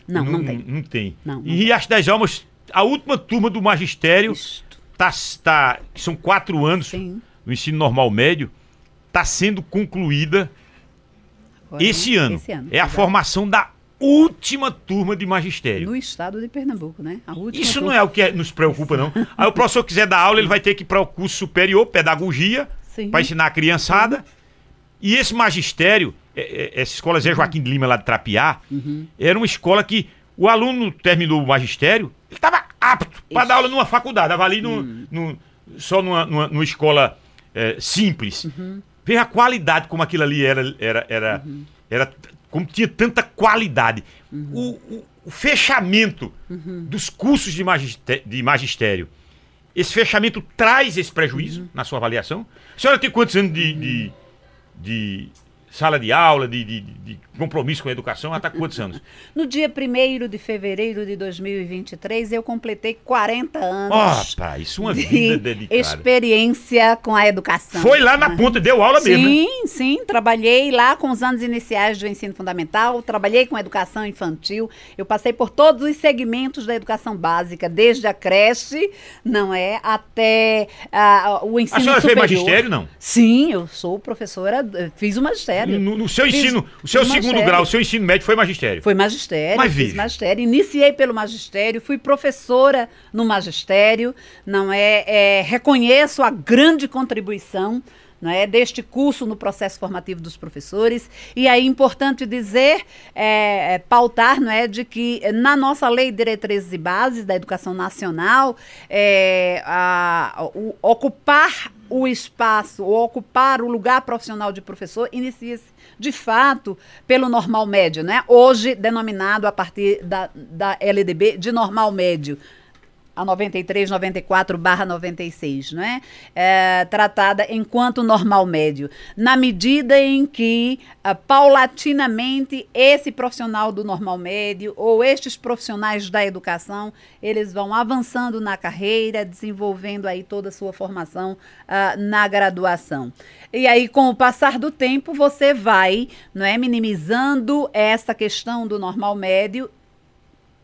Não, não, não, tem. Não tem. Não, não em Riacho das Almas, a última turma do magistério, tá, tá, são quatro anos Sim. no ensino normal médio, está sendo concluída Agora, esse, ano. esse ano. É a formação da última turma de magistério. No estado de Pernambuco, né? Isso turma. não é o que é, nos preocupa, não. Aí o professor quiser dar aula, ele vai ter que ir para o curso superior, pedagogia, para ensinar a criançada. Sim. E esse magistério, é, é, essa escola Zé Joaquim de Lima, lá de Trapiá, uhum. era uma escola que o aluno terminou o magistério, ele estava apto para dar aula numa faculdade, estava ali no, uhum. no, só numa, numa, numa escola é, simples. Uhum. Veja a qualidade como aquilo ali era, era, era, uhum. era como tinha tanta qualidade. Uhum. O, o, o, fechamento uhum. dos cursos de magistério, de magistério, esse fechamento traz esse prejuízo uhum. na sua avaliação? A senhora tem quantos anos de, de, de sala de aula, de, de, de, compromisso com a educação, há quantos anos? No dia 1 de fevereiro de 2023, eu completei 40 anos. Opa, isso é uma vida dedicada. Experiência com a educação. Foi lá na ponta, deu aula sim, mesmo. Sim, sim, trabalhei lá com os anos iniciais do ensino fundamental, trabalhei com a educação infantil, eu passei por todos os segmentos da educação básica, desde a creche, não é, até uh, o ensino superior. A senhora superior. fez magistério, não? Sim, eu sou professora, fiz o magistério magistério. No, no seu fiz, ensino, o seu segundo magistério. grau, o seu ensino médio foi magistério. Foi magistério, Mas fiz magistério. Iniciei pelo magistério, fui professora no magistério, não é, é reconheço a grande contribuição não é, deste curso no processo formativo dos professores. E aí importante dizer, é, é, pautar, não é, de que na nossa lei diretrizes e bases da educação nacional, é, a, o, ocupar o espaço ou ocupar o lugar profissional de professor inicia-se, de fato, pelo normal médio, né? Hoje denominado a partir da, da LDB de normal médio a 93, 94 barra 96, não é? é? Tratada enquanto normal médio. Na medida em que, uh, paulatinamente, esse profissional do normal médio ou estes profissionais da educação, eles vão avançando na carreira, desenvolvendo aí toda a sua formação uh, na graduação. E aí, com o passar do tempo, você vai não é, minimizando essa questão do normal médio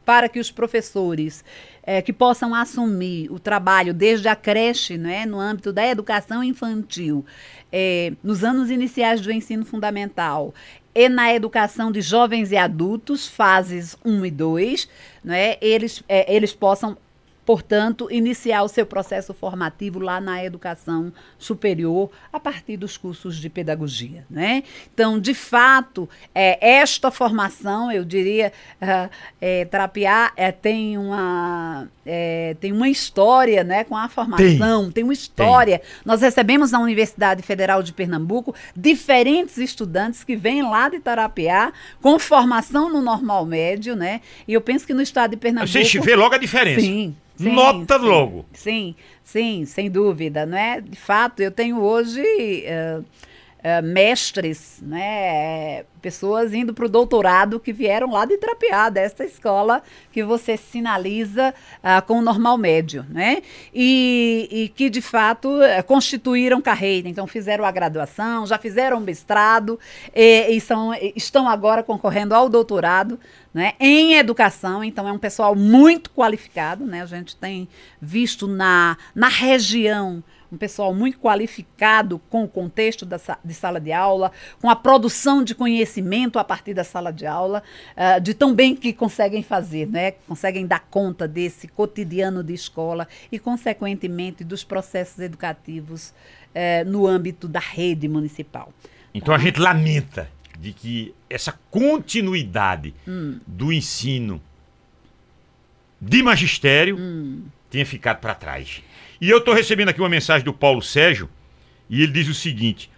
para que os professores é, que possam assumir o trabalho desde a creche, não é, no âmbito da educação infantil, é, nos anos iniciais do ensino fundamental e na educação de jovens e adultos, fases 1 e 2, não é, eles, é, eles possam portanto, iniciar o seu processo formativo lá na educação superior a partir dos cursos de pedagogia, né? Então, de fato, é, esta formação, eu diria, uh, é, Trapiá é, tem uma é, tem uma história, né, com a formação, tem, tem uma história. Tem. Nós recebemos na Universidade Federal de Pernambuco diferentes estudantes que vêm lá de Tarapiá com formação no normal médio, né? E eu penso que no estado de Pernambuco. Você vê logo a diferença. Sim, Sim, Nota sim, logo. Sim, sim, sem dúvida, não é? De fato, eu tenho hoje uh, uh, mestres, né, pessoas indo para o doutorado que vieram lá de Trapear, dessa escola que você sinaliza uh, com o normal médio, né? E, e que, de fato, constituíram carreira. Então, fizeram a graduação, já fizeram o mestrado e, e são, estão agora concorrendo ao doutorado né, em educação, então é um pessoal muito qualificado, né? A gente tem visto na, na região um pessoal muito qualificado com o contexto da, de sala de aula, com a produção de conhecimento a partir da sala de aula, uh, de tão bem que conseguem fazer, né? Conseguem dar conta desse cotidiano de escola e, consequentemente, dos processos educativos uh, no âmbito da rede municipal. Então a gente lamenta de que essa continuidade hum. do ensino de magistério hum. tenha ficado para trás. E eu estou recebendo aqui uma mensagem do Paulo Sérgio e ele diz o seguinte: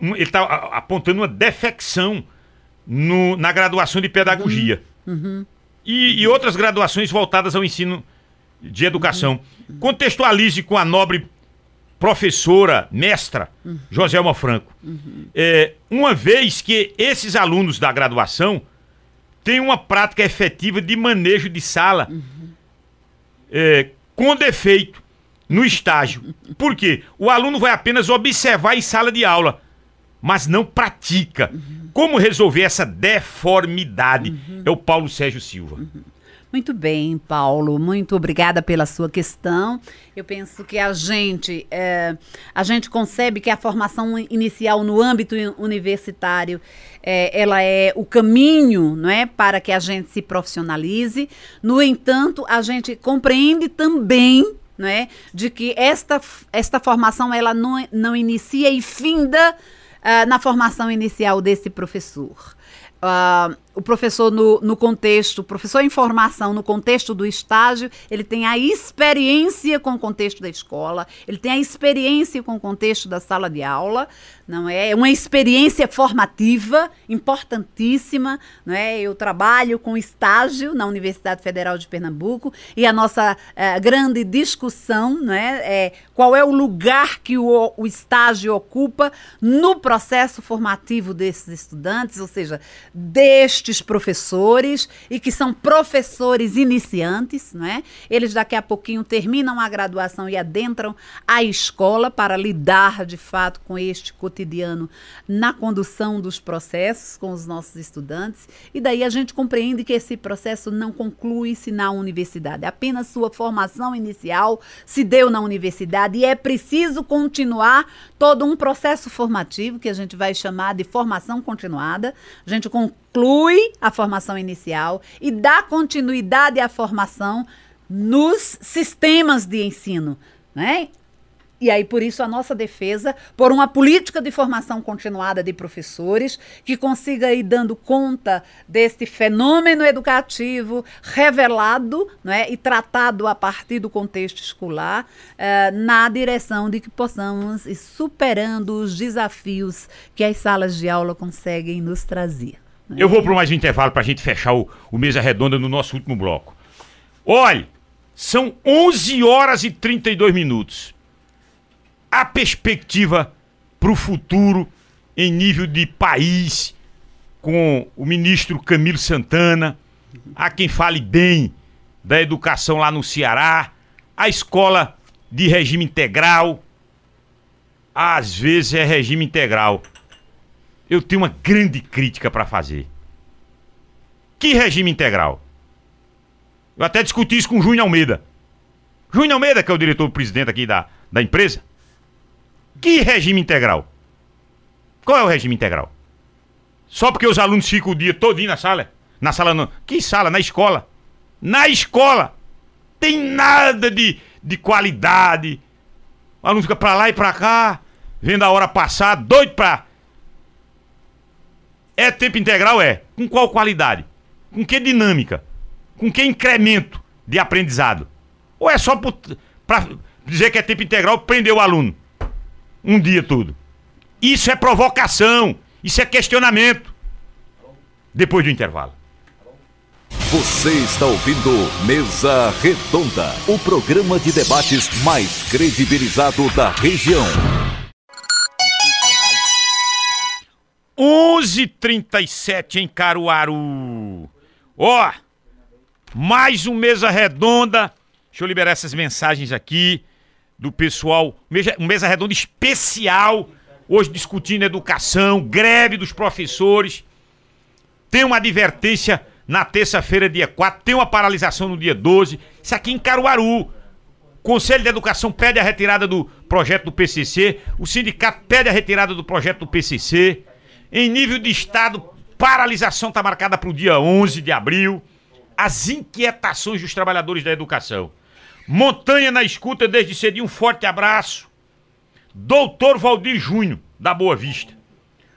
ele está apontando uma defecção no, na graduação de pedagogia uhum. Uhum. E, e, outras graduações voltadas ao ensino de educação. Uhum. Contextualize com a nobre professora, mestra, uhum. Joselma Franco. Uhum. É, uma vez que esses alunos da graduação têm uma prática efetiva de manejo de sala uhum. é, com defeito no estágio. Por quê? O aluno vai apenas observar em sala de aula, mas não pratica. Como resolver essa deformidade? Uhum. É o Paulo Sérgio Silva. Uhum. Muito bem, Paulo. Muito obrigada pela sua questão. Eu penso que a gente é, a gente concebe que a formação inicial no âmbito universitário é, ela é o caminho, não é, para que a gente se profissionalize. No entanto, a gente compreende também é, de que esta, esta formação ela não, não inicia e finda uh, na formação inicial desse professor. Uh, o professor no, no contexto, o professor em formação no contexto do estágio, ele tem a experiência com o contexto da escola, ele tem a experiência com o contexto da sala de aula, não é? É uma experiência formativa importantíssima, não é? Eu trabalho com estágio na Universidade Federal de Pernambuco e a nossa uh, grande discussão, não é? é qual é o lugar que o, o estágio ocupa no processo formativo desses estudantes, ou seja, deste estes professores e que são professores iniciantes, não é? Eles daqui a pouquinho terminam a graduação e adentram a escola para lidar de fato com este cotidiano na condução dos processos com os nossos estudantes. E daí a gente compreende que esse processo não conclui-se na universidade, apenas sua formação inicial se deu na universidade e é preciso continuar todo um processo formativo que a gente vai chamar de formação continuada. A gente conclui a formação inicial e dá continuidade à formação nos sistemas de ensino, né? E aí, por isso, a nossa defesa por uma política de formação continuada de professores que consiga ir dando conta deste fenômeno educativo revelado né, e tratado a partir do contexto escolar, eh, na direção de que possamos ir superando os desafios que as salas de aula conseguem nos trazer. Né? Eu vou para mais um intervalo para a gente fechar o, o Mesa Redonda no nosso último bloco. Olhe, São 11 horas e 32 minutos. A perspectiva para o futuro em nível de país, com o ministro Camilo Santana, há quem fale bem da educação lá no Ceará, a escola de regime integral, às vezes é regime integral. Eu tenho uma grande crítica para fazer. Que regime integral? Eu até discuti isso com o Júnior Almeida. Júnior Almeida, que é o diretor-presidente aqui da, da empresa. Que regime integral? Qual é o regime integral? Só porque os alunos ficam o dia todinho na sala? Na sala não. Que sala? Na escola. Na escola. Tem nada de, de qualidade. O aluno fica pra lá e pra cá, vendo a hora passar, doido pra. É tempo integral? É. Com qual qualidade? Com que dinâmica? Com que incremento de aprendizado? Ou é só para dizer que é tempo integral prender o aluno? Um dia tudo. Isso é provocação. Isso é questionamento. Depois do intervalo. Você está ouvindo Mesa Redonda, o programa de debates mais credibilizado da região. 11:37 em Caruaru. Ó, oh, mais um mesa redonda. Deixa eu liberar essas mensagens aqui do pessoal. Um mesa redonda especial. Hoje discutindo educação, greve dos professores. Tem uma advertência na terça-feira, dia 4. Tem uma paralisação no dia 12. Isso aqui em Caruaru. Conselho de Educação pede a retirada do projeto do PCC. O sindicato pede a retirada do projeto do PCC. Em nível de Estado, paralisação está marcada para o dia 11 de abril as inquietações dos trabalhadores da educação. Montanha na escuta desde cedinho, um forte abraço. Doutor Valdir Júnior, da Boa Vista.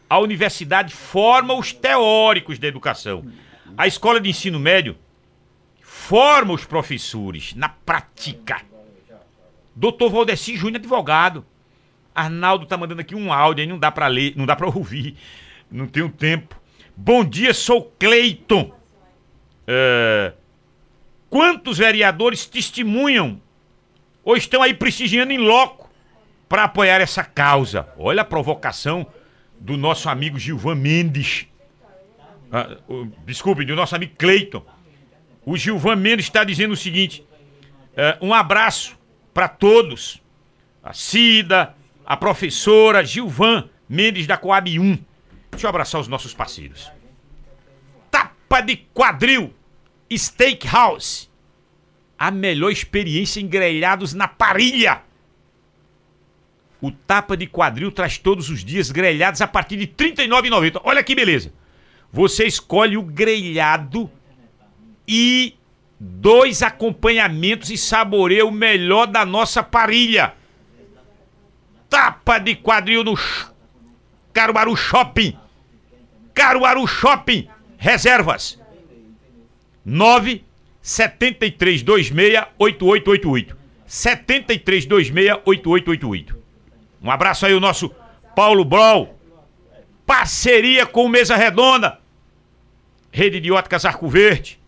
A universidade forma os teóricos da educação. A escola de ensino médio forma os professores na prática. Doutor Valdeci Júnior, advogado. Arnaldo tá mandando aqui um áudio aí, não dá para ler, não dá para ouvir. Não tenho tempo. Bom dia, sou Cleiton. É, quantos vereadores testemunham ou estão aí prestigiando em loco para apoiar essa causa? Olha a provocação do nosso amigo Gilvan Mendes. Ah, desculpe, do nosso amigo Cleiton. O Gilvan Mendes está dizendo o seguinte: é, um abraço para todos. A Cida, a professora Gilvan Mendes da Coab 1. Deixa eu abraçar os nossos parceiros. Tapa de quadril Steakhouse. A melhor experiência em grelhados na parilha. O tapa de quadril traz todos os dias grelhados a partir de R$ 39,90. Olha que beleza. Você escolhe o grelhado e dois acompanhamentos e saboreia o melhor da nossa parilha. Tapa de quadril no Caruaru Shopping. Caruaru Shopping. Reservas 9 7326 8888. 7326 8888. Um abraço aí o nosso Paulo Brol. Parceria com Mesa Redonda. Rede de Óticas Arco Verde.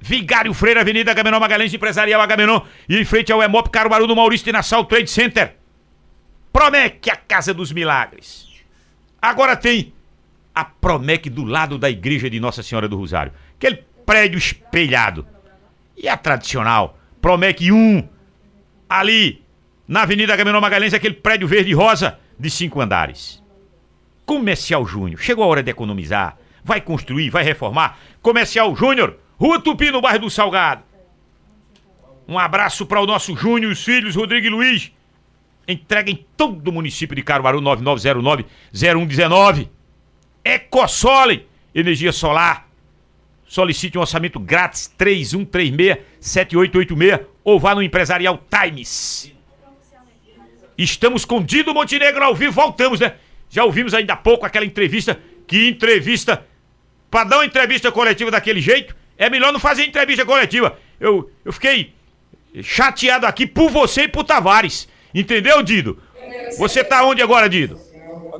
Vigário Freire, Avenida Agamenon Magalhães, Empresarial Agamenon. E em frente ao Emop Caruaru do Maurício Nassau Trade Center. Promete a Casa dos Milagres. Agora tem a Promec do lado da igreja de Nossa Senhora do Rosário. Aquele prédio espelhado. E a tradicional Promec 1, ali na Avenida Gabriel Magalhães, aquele prédio verde rosa de cinco andares. Comercial Júnior, chegou a hora de economizar. Vai construir, vai reformar. Comercial Júnior, Rua Tupi, no bairro do Salgado. Um abraço para o nosso Júnior e os filhos, Rodrigo e Luiz. Entrega em todo o município de Caruaru 9909-0119. Ecosole, energia solar. Solicite um orçamento grátis 3136-7886 ou vá no Empresarial Times. Estamos com Dido Montenegro ao vivo, voltamos, né? Já ouvimos ainda há pouco aquela entrevista. Que entrevista! Pra dar uma entrevista coletiva daquele jeito, é melhor não fazer entrevista coletiva. Eu, eu fiquei chateado aqui por você e por Tavares. Entendeu, Dido? Você tá onde agora, Dido?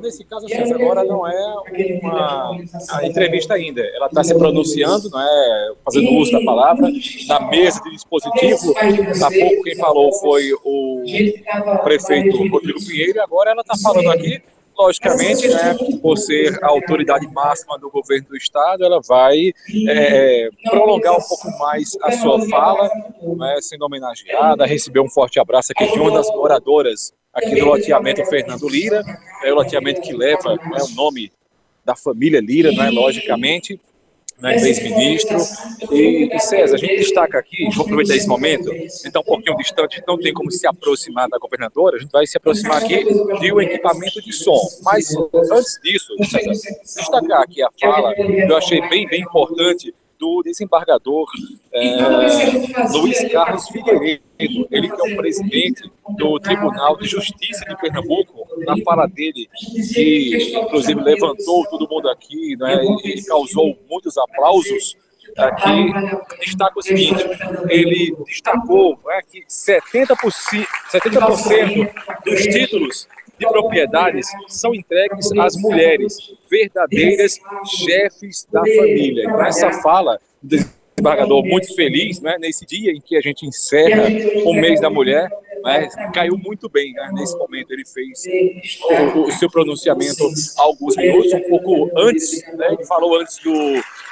Nesse caso, agora não é uma entrevista ainda. Ela está se pronunciando, não é, fazendo uso da palavra, na mesa de dispositivo. Há pouco quem falou foi o prefeito Rodrigo Pinheiro, agora ela está falando aqui logicamente, né, por ser a autoridade máxima do governo do estado, ela vai é, prolongar um pouco mais a sua fala, né, sendo homenageada, receber um forte abraço aqui de uma das moradoras aqui do loteamento Fernando Lira, é o loteamento que leva né, o nome da família Lira, né, logicamente, né, ex-ministro. E, e, César, a gente destaca aqui, vou aproveitar esse momento, então um pouquinho distante, não tem como se aproximar da governadora, a gente vai se aproximar aqui de um equipamento de som. Mas antes disso, César, destacar aqui a fala, eu achei bem, bem importante do desembargador é, Luiz Carlos Figueiredo, ele que é o presidente do Tribunal de Justiça de Pernambuco, na fala dele, que inclusive levantou todo mundo aqui né, e causou muitos aplausos, aqui. destaca o seguinte: ele destacou né, que 70%, 70% dos títulos de propriedades são entregues às mulheres, verdadeiras chefes da família. Então, essa fala do desembargador muito feliz, né, nesse dia em que a gente encerra o mês da mulher, né, caiu muito bem né, nesse momento. Ele fez o, o, seu pronunciamento há alguns minutos, um pouco antes, né, ele falou antes do,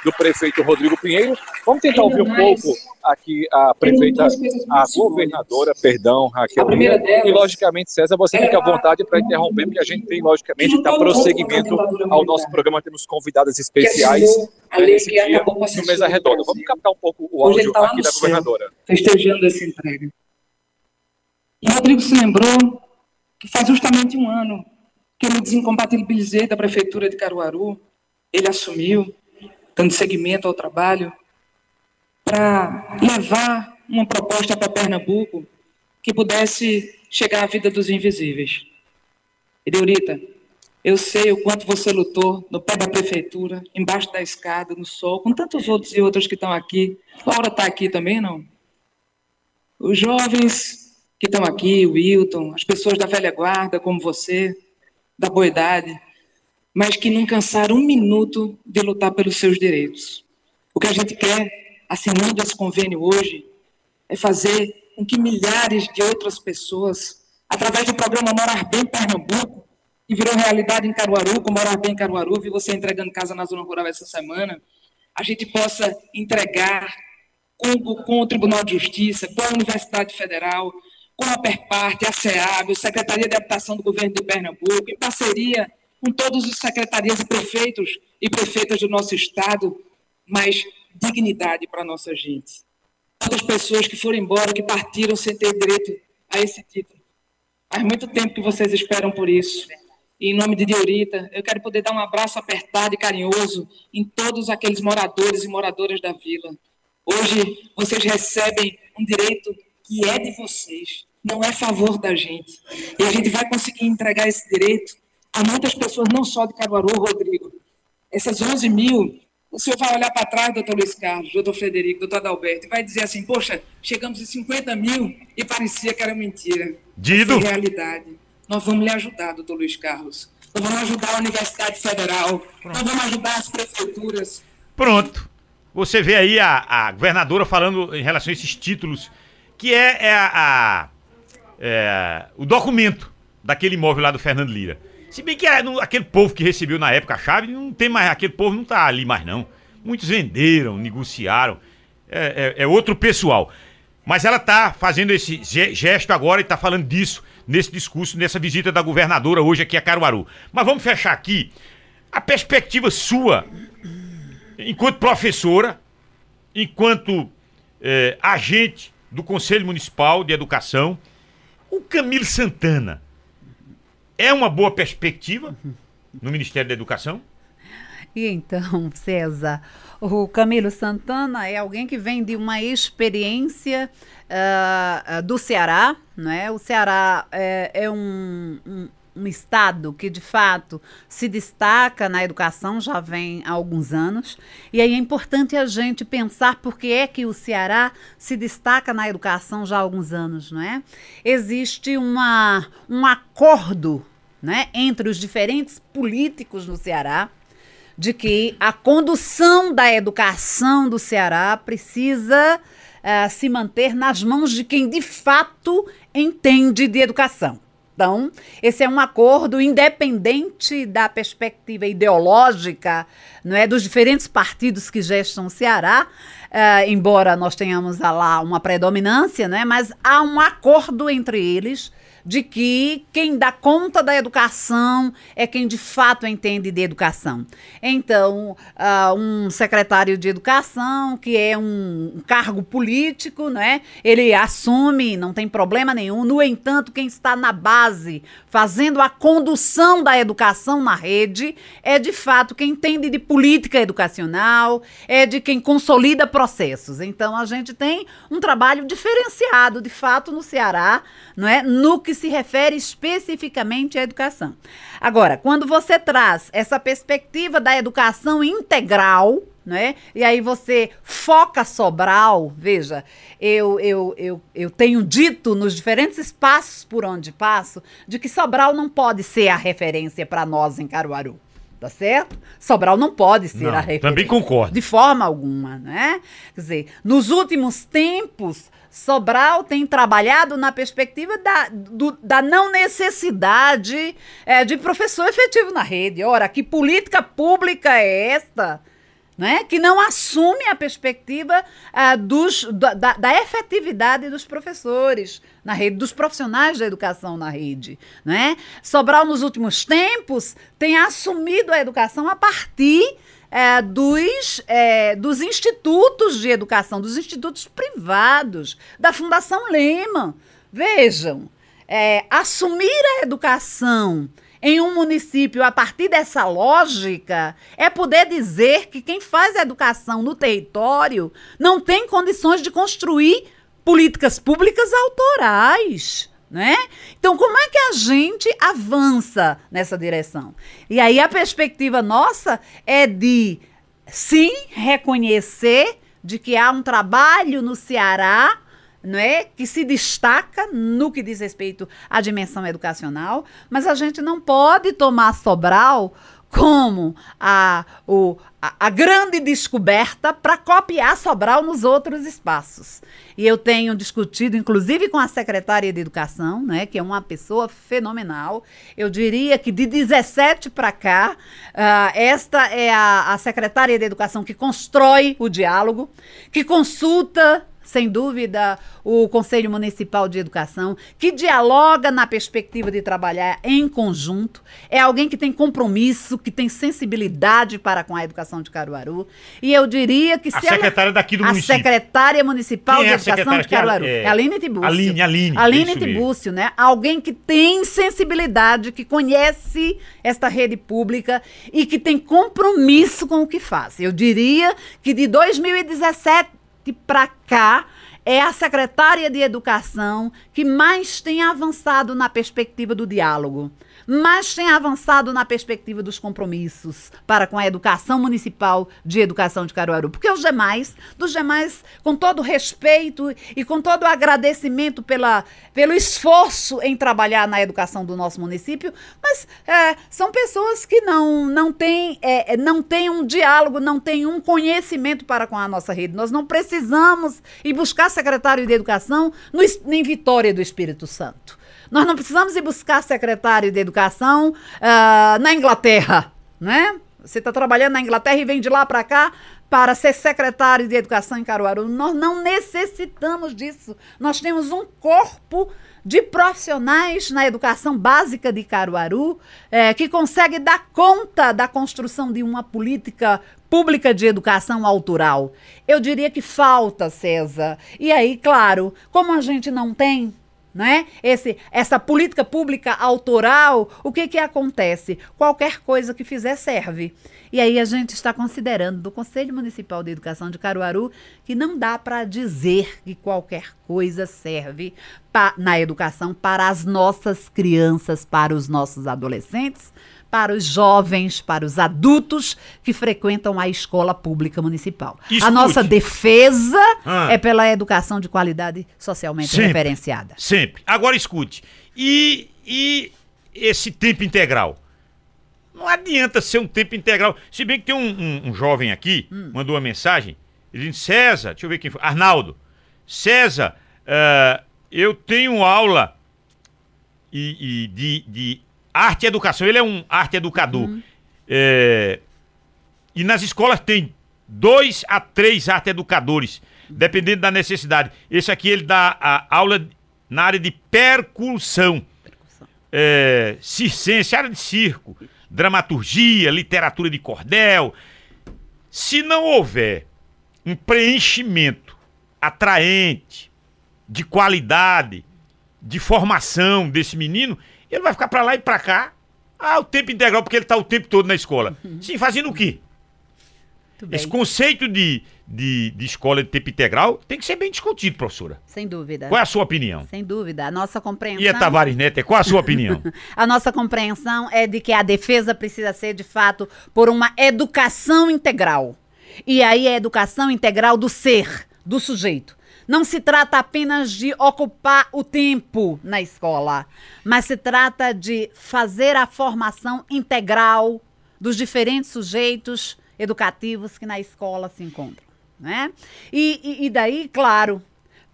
do prefeito Rodrigo Pinheiro. Vamos tentar ouvir um pouco aqui a prefeita, a governadora, perdão, Raquel. E, logicamente, César, você fica à vontade para interromper, porque a gente tem, logicamente, que dar prosseguimento ao nosso programa. Temos convidadas especiais né, nesse dia no Mesa Redonda. Vamos captar um pouco o áudio tá aqui da governadora. Festejando essa entrega. E Rodrigo se lembrou que faz justamente um ano que eu me desincompatibilizei da prefeitura de Caruaru. Ele assumiu, dando seguimento ao trabalho, para levar uma proposta para Pernambuco que pudesse chegar à vida dos invisíveis. E Deurita, eu sei o quanto você lutou no pé da prefeitura, embaixo da escada, no sol, com tantos outros e outros que estão aqui. Laura está aqui também, não? Os jovens que estão aqui, o Wilton, as pessoas da velha guarda, como você, da boa idade, mas que não cansaram um minuto de lutar pelos seus direitos. O que a gente quer, assinando esse convênio hoje, é fazer com que milhares de outras pessoas, através do programa Morar Bem Pernambuco, que virou realidade em Caruaru, com Morar Bem Caruaru, vi você entregando casa na Zona Rural essa semana, a gente possa entregar com, com o Tribunal de Justiça, com a Universidade Federal, com a Perparte, a SEAB, a Secretaria de Habitação do Governo de Pernambuco, em parceria com todos os secretarias e prefeitos e prefeitas do nosso Estado, mais dignidade para a nossa gente. Todas as pessoas que foram embora, que partiram sem ter direito a esse título. Faz muito tempo que vocês esperam por isso. E em nome de Diorita, eu quero poder dar um abraço apertado e carinhoso em todos aqueles moradores e moradoras da vila. Hoje vocês recebem um direito que é de vocês, não é favor da gente. E a gente vai conseguir entregar esse direito a muitas pessoas, não só de Caruaru, Rodrigo. Essas 11 mil, o senhor vai olhar para trás, doutor Luiz Carlos, doutor Frederico, doutor Adalberto, e vai dizer assim, poxa, chegamos em 50 mil e parecia que era mentira. Dido. É realidade. Nós vamos lhe ajudar, doutor Luiz Carlos. Nós vamos ajudar a Universidade Federal. Pronto. Nós vamos ajudar as prefeituras. Pronto. Você vê aí a, a governadora falando em relação a esses títulos, que é, é a, a é, o documento daquele imóvel lá do Fernando Lira. Se bem que é, aquele povo que recebeu na época a chave, não tem mais, aquele povo não tá ali mais não. Muitos venderam, negociaram. É, é, é outro pessoal. Mas ela tá fazendo esse gesto agora e tá falando disso nesse discurso, nessa visita da governadora hoje aqui a Caruaru. Mas vamos fechar aqui a perspectiva sua, enquanto professora, enquanto é, agente do Conselho Municipal de Educação, o Camilo Santana é uma boa perspectiva no Ministério da Educação? E então, César, o Camilo Santana é alguém que vem de uma experiência uh, do Ceará, não é? O Ceará é, é um, um, um estado que de fato se destaca na educação já vem há alguns anos. E aí é importante a gente pensar por que é que o Ceará se destaca na educação já há alguns anos, não é? Existe uma, um acordo né, entre os diferentes políticos no Ceará de que a condução da educação do Ceará precisa uh, se manter nas mãos de quem de fato entende de educação. Então, esse é um acordo independente da perspectiva ideológica, não é, dos diferentes partidos que gestam o Ceará, uh, embora nós tenhamos lá uma predominância, né, mas há um acordo entre eles de que quem dá conta da educação é quem de fato entende de educação. Então, uh, um secretário de educação, que é um, cargo político, né, ele assume, não tem problema nenhum. No entanto, quem está na base, fazendo a condução da educação na rede, é de fato quem entende de política educacional, é de quem consolida processos. Então, a gente tem um trabalho diferenciado, de fato, no Ceará, não é? no que se refere especificamente à educação. Agora, quando você traz essa perspectiva da educação integral, né? E aí você foca Sobral, veja, eu, eu, eu, eu tenho dito nos diferentes espaços por onde passo de que Sobral não pode ser a referência para nós em Caruaru. Tá certo? Sobral não pode ser Não, a referência. também concordo. De forma alguma, né? Quer dizer, nos últimos tempos, Sobral tem trabalhado na perspectiva da, do- da não necessidade eh, de professor efetivo na rede. Ora, que política pública é esta? Né? Que não assume a perspectiva ah, dos, da, da- da efetividade dos professores na rede, dos profissionais da educação na rede. Né? Sobral, nos últimos tempos, tem assumido a educação a partir é, dos, é, dos institutos de educação, dos institutos privados, da Fundação Lehman. Vejam, é, assumir a educação em um município a partir dessa lógica é poder dizer que quem faz a educação no território não tem condições de construir políticas públicas autorais. Né? Então, como é que a gente avança nessa direção? E aí a perspectiva nossa é de sim reconhecer de que há um trabalho no Ceará não é? que se destaca no que diz respeito à dimensão educacional, mas a gente não pode tomar Sobral como a, o, a, a grande descoberta para copiar Sobral nos outros espaços. E eu tenho discutido, inclusive, com a secretária de Educação, né, que é uma pessoa fenomenal. Eu diria que de 17 para cá, ah, esta é a, a secretária de Educação que constrói o diálogo, que consulta sem dúvida, o Conselho Municipal de Educação, que dialoga na perspectiva de trabalhar em conjunto, é alguém que tem compromisso, que tem sensibilidade para com a educação de Caruaru. E eu diria que A se ela- secretária daqui do a município. secretária municipal Quem de é educação secretária de é Caruaru. é- É Aline Tibúcio. Aline, Aline, Aline. Tibúcio, né? Alguém que tem sensibilidade, que conhece esta rede pública e que tem compromisso com o que faz. Eu diria que de 2017 para cá é a secretária de Educação que mais tem avançado na perspectiva do diálogo, mais tem avançado na perspectiva dos compromissos para com a educação municipal de educação de Caruaru. Porque os demais, dos demais, com todo respeito e com todo agradecimento pela, pelo esforço em trabalhar na educação do nosso município, mas é, são pessoas que não, não, têm, é, não têm um diálogo, não têm um conhecimento para com a nossa rede. Nós não precisamos ir buscar secretário de educação no, em Vitória do Espírito Santo. Nós não precisamos ir buscar secretário de educação ah, na Inglaterra, né? Você está trabalhando na Inglaterra e vem de lá para cá para ser secretário de educação em Caruaru. Nós não necessitamos disso. Nós temos um corpo de profissionais na educação básica de Caruaru eh, que consegue dar conta da construção de uma política pública de educação autoral. Eu diria que falta, César. E aí, claro, como a gente não tem né? Esse, essa política pública autoral, o que que acontece? Qualquer coisa que fizer serve. E aí a gente está considerando do Conselho Municipal de Educação de Caruaru que não dá para dizer que qualquer coisa serve pa- na educação para as nossas crianças, para os nossos adolescentes, para os jovens, para os adultos que frequentam a escola pública municipal. A Escute. nossa defesa Ah. é pela educação de qualidade socialmente Sempre. referenciada. Sempre. Agora escute. E, e esse tempo integral? Não adianta ser um tempo integral. Se bem que tem um, um, um jovem aqui, Hum. mandou uma mensagem, ele disse, César, deixa eu ver quem foi, Arnaldo, César, eh, eu tenho aula e, e de, de arte e educação, ele é um arte educador. Uhum. Eh, e nas escolas tem dois a três arte educadores, dependendo da necessidade. Esse aqui ele dá a aula na área de percussão é, circense, área de circo, dramaturgia, literatura de cordel. Se não houver um preenchimento atraente, de qualidade, de formação desse menino, ele vai ficar pra lá e pra cá. Ah, o tempo integral, porque ele tá o tempo todo na escola. Sim, fazendo o quê? Esse conceito de, de, de escola de tempo integral tem que ser bem discutido, professora. Sem dúvida. Qual é a sua opinião? Sem dúvida. A nossa compreensão. E a Tavares Neto, qual a sua opinião? A nossa compreensão é de que a defesa precisa ser, de fato, por uma educação integral. E aí é a educação integral do ser, do sujeito. Não se trata apenas de ocupar o tempo na escola, mas se trata de fazer a formação integral dos diferentes sujeitos educativos que na escola se encontram. Né? E, e- e daí, claro,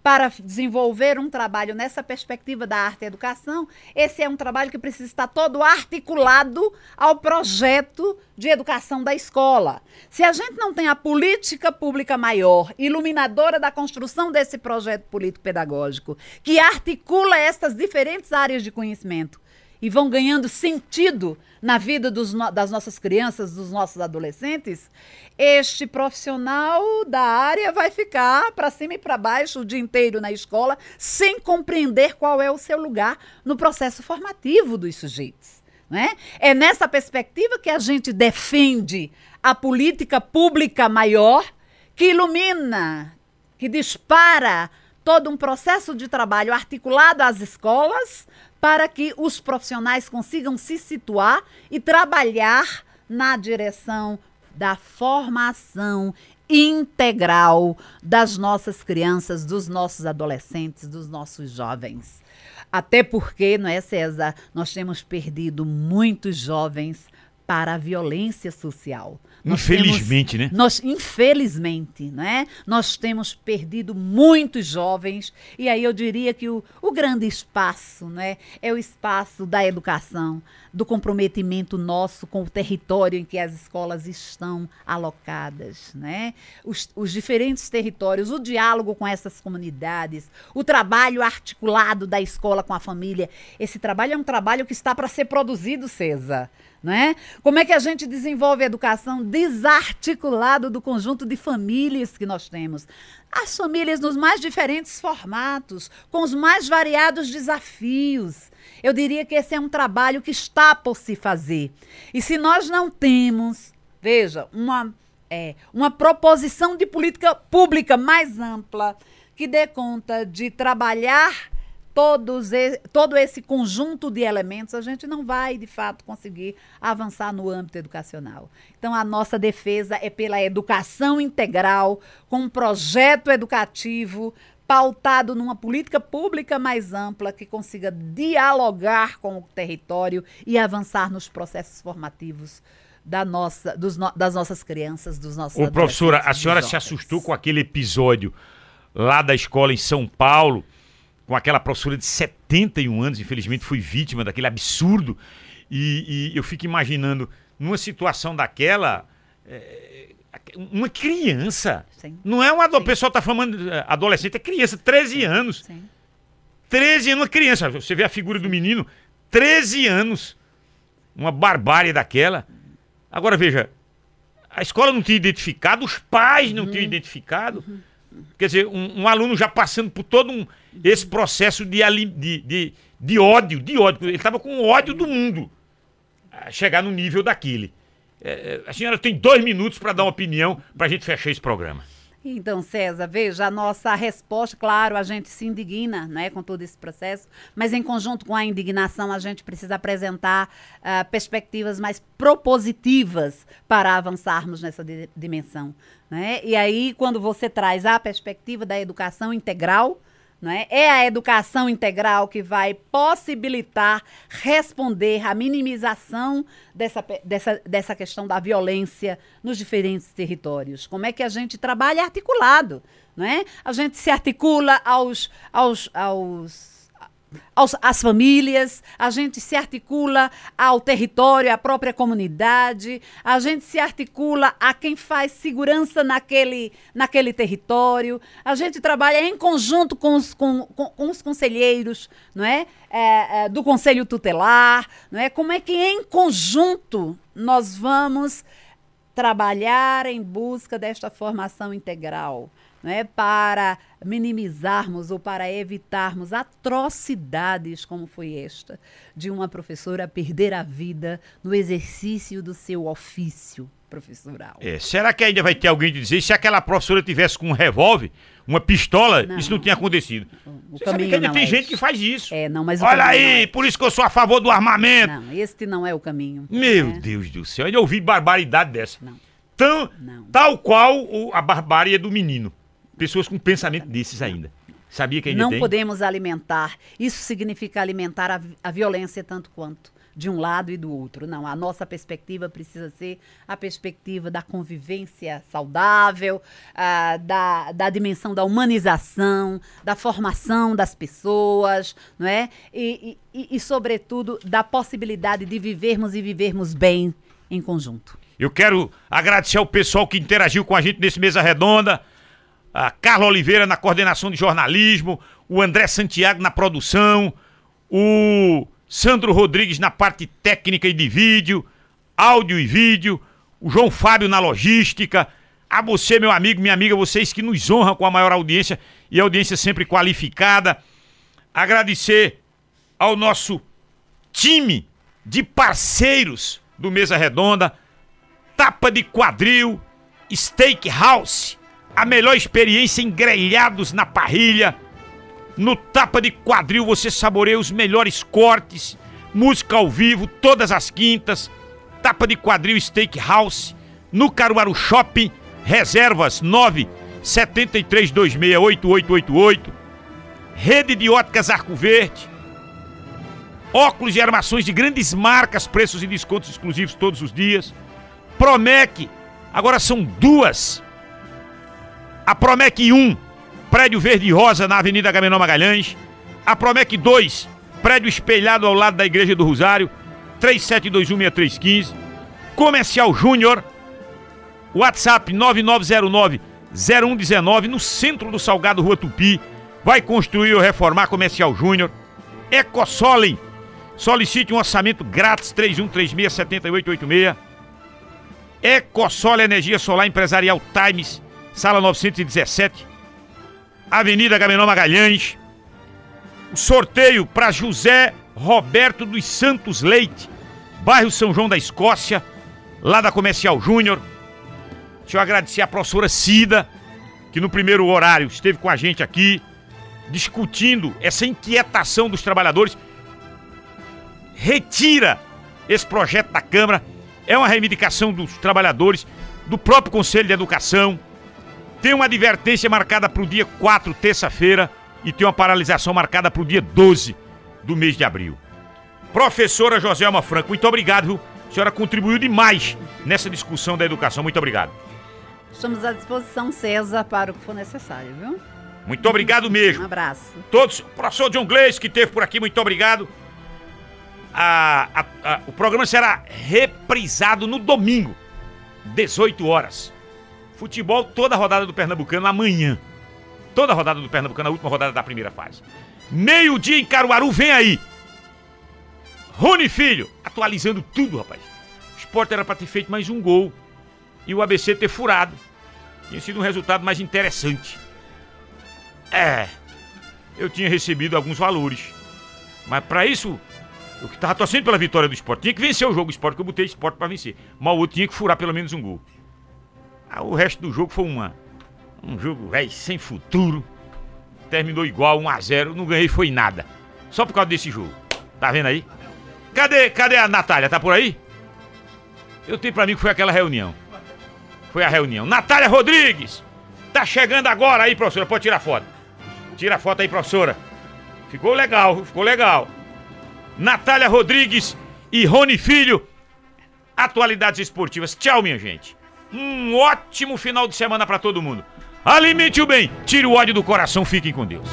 para desenvolver um trabalho nessa perspectiva da arte e educação, esse é um trabalho que precisa estar todo articulado ao projeto de educação da escola. Se a gente não tem a política pública maior, iluminadora da construção desse projeto político-pedagógico, que articula essas diferentes áreas de conhecimento e vão ganhando sentido na vida dos das nossas crianças, dos nossos adolescentes, este profissional da área vai ficar para cima e para baixo o dia inteiro na escola, sem compreender qual é o seu lugar no processo formativo dos sujeitos. Né? É nessa perspectiva que a gente defende a política pública maior que ilumina, que dispara todo um processo de trabalho articulado às escolas para que os profissionais consigam se situar e trabalhar na direção da formação integral das nossas crianças, dos nossos adolescentes, dos nossos jovens. Até porque, não é, César? Nós temos perdido muitos jovens para a violência social. Nós Infelizmente, temos- né? Nós, infelizmente, né? Nós temos perdido muitos jovens e aí eu diria que o, o grande espaço, né? É o espaço da educação, do comprometimento nosso com o território em que as escolas estão alocadas, né? Os, os diferentes territórios, o diálogo com essas comunidades, o trabalho articulado da escola com a família. Esse trabalho é um trabalho que está para ser produzido, César. Né? Como é que a gente desenvolve a educação desarticulado do conjunto de famílias que nós temos? As famílias nos mais diferentes formatos, com os mais variados desafios. Eu diria que esse é um trabalho que está por se fazer. E se nós não temos, veja, uma, é, uma proposição de política pública mais ampla que dê conta de trabalhar todos e- todo esse conjunto de elementos, a gente não vai, de fato, conseguir avançar no âmbito educacional. Então, a nossa defesa é pela educação integral, com um projeto educativo pautado numa política pública mais ampla que consiga dialogar com o território e avançar nos processos formativos da nossa, dos no- das nossas crianças, dos nossos Ô, professora, a senhora se assustou com aquele episódio lá da escola em São Paulo, com aquela professora de 71 anos, infelizmente fui vítima daquele absurdo. E, e eu fico imaginando, numa situação daquela, é, uma criança. Sim. Não é uma. O pessoal tá falando é, adolescente, é criança, 13 anos. Sim. 13 anos, uma criança. Você vê a figura do menino, 13 anos. Uma barbárie daquela. Agora veja, a escola não tinha identificado, os pais não tinham identificado. Quer dizer, um, um aluno já passando por todo um, esse processo de, de, de, de ódio, de ódio. Ele estava com ódio do mundo. a Chegar no nível daquele. É, é, a senhora tem dois minutos para dar uma opinião para a gente fechar esse programa. Então, César, veja, a nossa resposta, claro, a gente se indigna né, com todo esse processo, mas em conjunto com a indignação, a gente precisa apresentar ah, perspectivas mais propositivas para avançarmos nessa di- dimensão. Né? E aí, quando você traz a perspectiva da educação integral, não é? a educação integral que vai possibilitar responder à minimização dessa, dessa, dessa questão da violência nos diferentes territórios. Como é que a gente trabalha articulado, não é? A gente se articula aos, aos, aos aos, às famílias, a gente se articula ao território, à própria comunidade, a gente se articula a quem faz segurança naquele, naquele território, a gente trabalha em conjunto com os, com, com, com os conselheiros, não é? É, é? do conselho tutelar, não é? Como é que em conjunto nós vamos trabalhar em busca desta formação integral? Não é, para minimizarmos ou para evitarmos atrocidades como foi esta de uma professora perder a vida no exercício do seu ofício professoral. É, será que ainda vai ter alguém de dizer se aquela professora tivesse com um revólver, uma pistola, não, isso não tinha acontecido? O, Você sabe que ainda tem é gente que faz isso. É, não, mas Olha aí, é. por isso que eu sou a favor do armamento. Não, este não é o caminho. Meu é. Deus do céu, ainda ouvi barbaridade dessa. Não. Tão, não. Tal qual o, a barbárie do menino pessoas com pensamento desses ainda. Sabia que ainda Não tem? podemos alimentar. Isso significa alimentar a, a violência tanto quanto de um lado e do outro. Não, a nossa perspectiva precisa ser a perspectiva da convivência saudável, uh, da, da dimensão da humanização, da formação das pessoas, não é? E, e, e, sobretudo, da possibilidade de vivermos e vivermos bem em conjunto. Eu quero agradecer ao pessoal que interagiu com a gente nesse Mesa Redonda a Carla Oliveira na coordenação de jornalismo, o André Santiago na produção, o Sandro Rodrigues na parte técnica e de vídeo, áudio e vídeo, o João Fábio na logística, a você, meu amigo, minha amiga, vocês que nos honram com a maior audiência e audiência sempre qualificada. Agradecer ao nosso time de parceiros do Mesa Redonda, Tapa de Quadril, Steakhouse, a melhor experiência em grelhados na parrilha. No tapa de quadril você saboreia os melhores cortes, música ao vivo todas as quintas. Tapa de quadril Steakhouse. No Caruaru Shopping, reservas 9 73268888. Rede de óticas Arco Verde. Óculos e armações de grandes marcas, preços e descontos exclusivos todos os dias. Promec, agora são duas a Promec 1, prédio verde e rosa na Avenida Gamenon Magalhães. A Promec 2, prédio espelhado ao lado da Igreja do Rosário, 37216315. Comercial Júnior, WhatsApp 9909 0119 no centro do Salgado Rua Tupi. Vai construir ou reformar Comercial Júnior. Ecosolem. Solicite um orçamento grátis 3136 7886. Ecosol Energia Solar Empresarial Times sala 917, Avenida Gamenon Magalhães. O sorteio para José Roberto dos Santos Leite, bairro São João da Escócia, lá da Comercial Júnior. Deixa eu agradecer a professora Cida, que no primeiro horário esteve com a gente aqui, discutindo essa inquietação dos trabalhadores. Retira esse projeto da Câmara. É uma reivindicação dos trabalhadores, do próprio Conselho de Educação. Tem uma advertência marcada para o dia 4, terça-feira, e tem uma paralisação marcada para o dia 12 do mês de abril. Professora Joselma Franco, muito obrigado, viu? A senhora contribuiu demais nessa discussão da educação. Muito obrigado. Estamos à disposição, César, para o que for necessário, viu? Muito obrigado mesmo. Um abraço. Todos, o professor John Gleis, que esteve por aqui, muito obrigado. A, a, a, o programa será reprisado no domingo, 18 horas. Futebol, toda a rodada do Pernambucano amanhã. Toda a rodada do Pernambucano, a última rodada da primeira fase. Meio-dia em Caruaru, vem aí. Rony Filho, atualizando tudo, rapaz. O Sport era para ter feito mais um gol. E o ABC ter furado. Tinha sido um resultado mais interessante. É. Eu tinha recebido alguns valores. Mas para isso, eu que tava torcendo pela vitória do Sport. Tinha que vencer o jogo do Sport, que eu botei Sport para vencer. Mas o outro tinha que furar pelo menos um gol. Ah, o resto do jogo foi uma, um jogo, sem futuro. Terminou igual, 1 a 0 Não ganhei, foi nada. Só por causa desse jogo. Tá vendo aí? Cadê, cadê a Natália? Tá por aí? Eu tenho pra mim que foi aquela reunião. Foi a reunião. Natália Rodrigues! Tá chegando agora aí, professora. Pode tirar foto. Tira a foto aí, professora. Ficou legal, ficou legal. Natália Rodrigues e Rony Filho. Atualidades esportivas. Tchau, minha gente. Um ótimo final de semana para todo mundo. Alimente o bem, tire o ódio do coração, fiquem com Deus.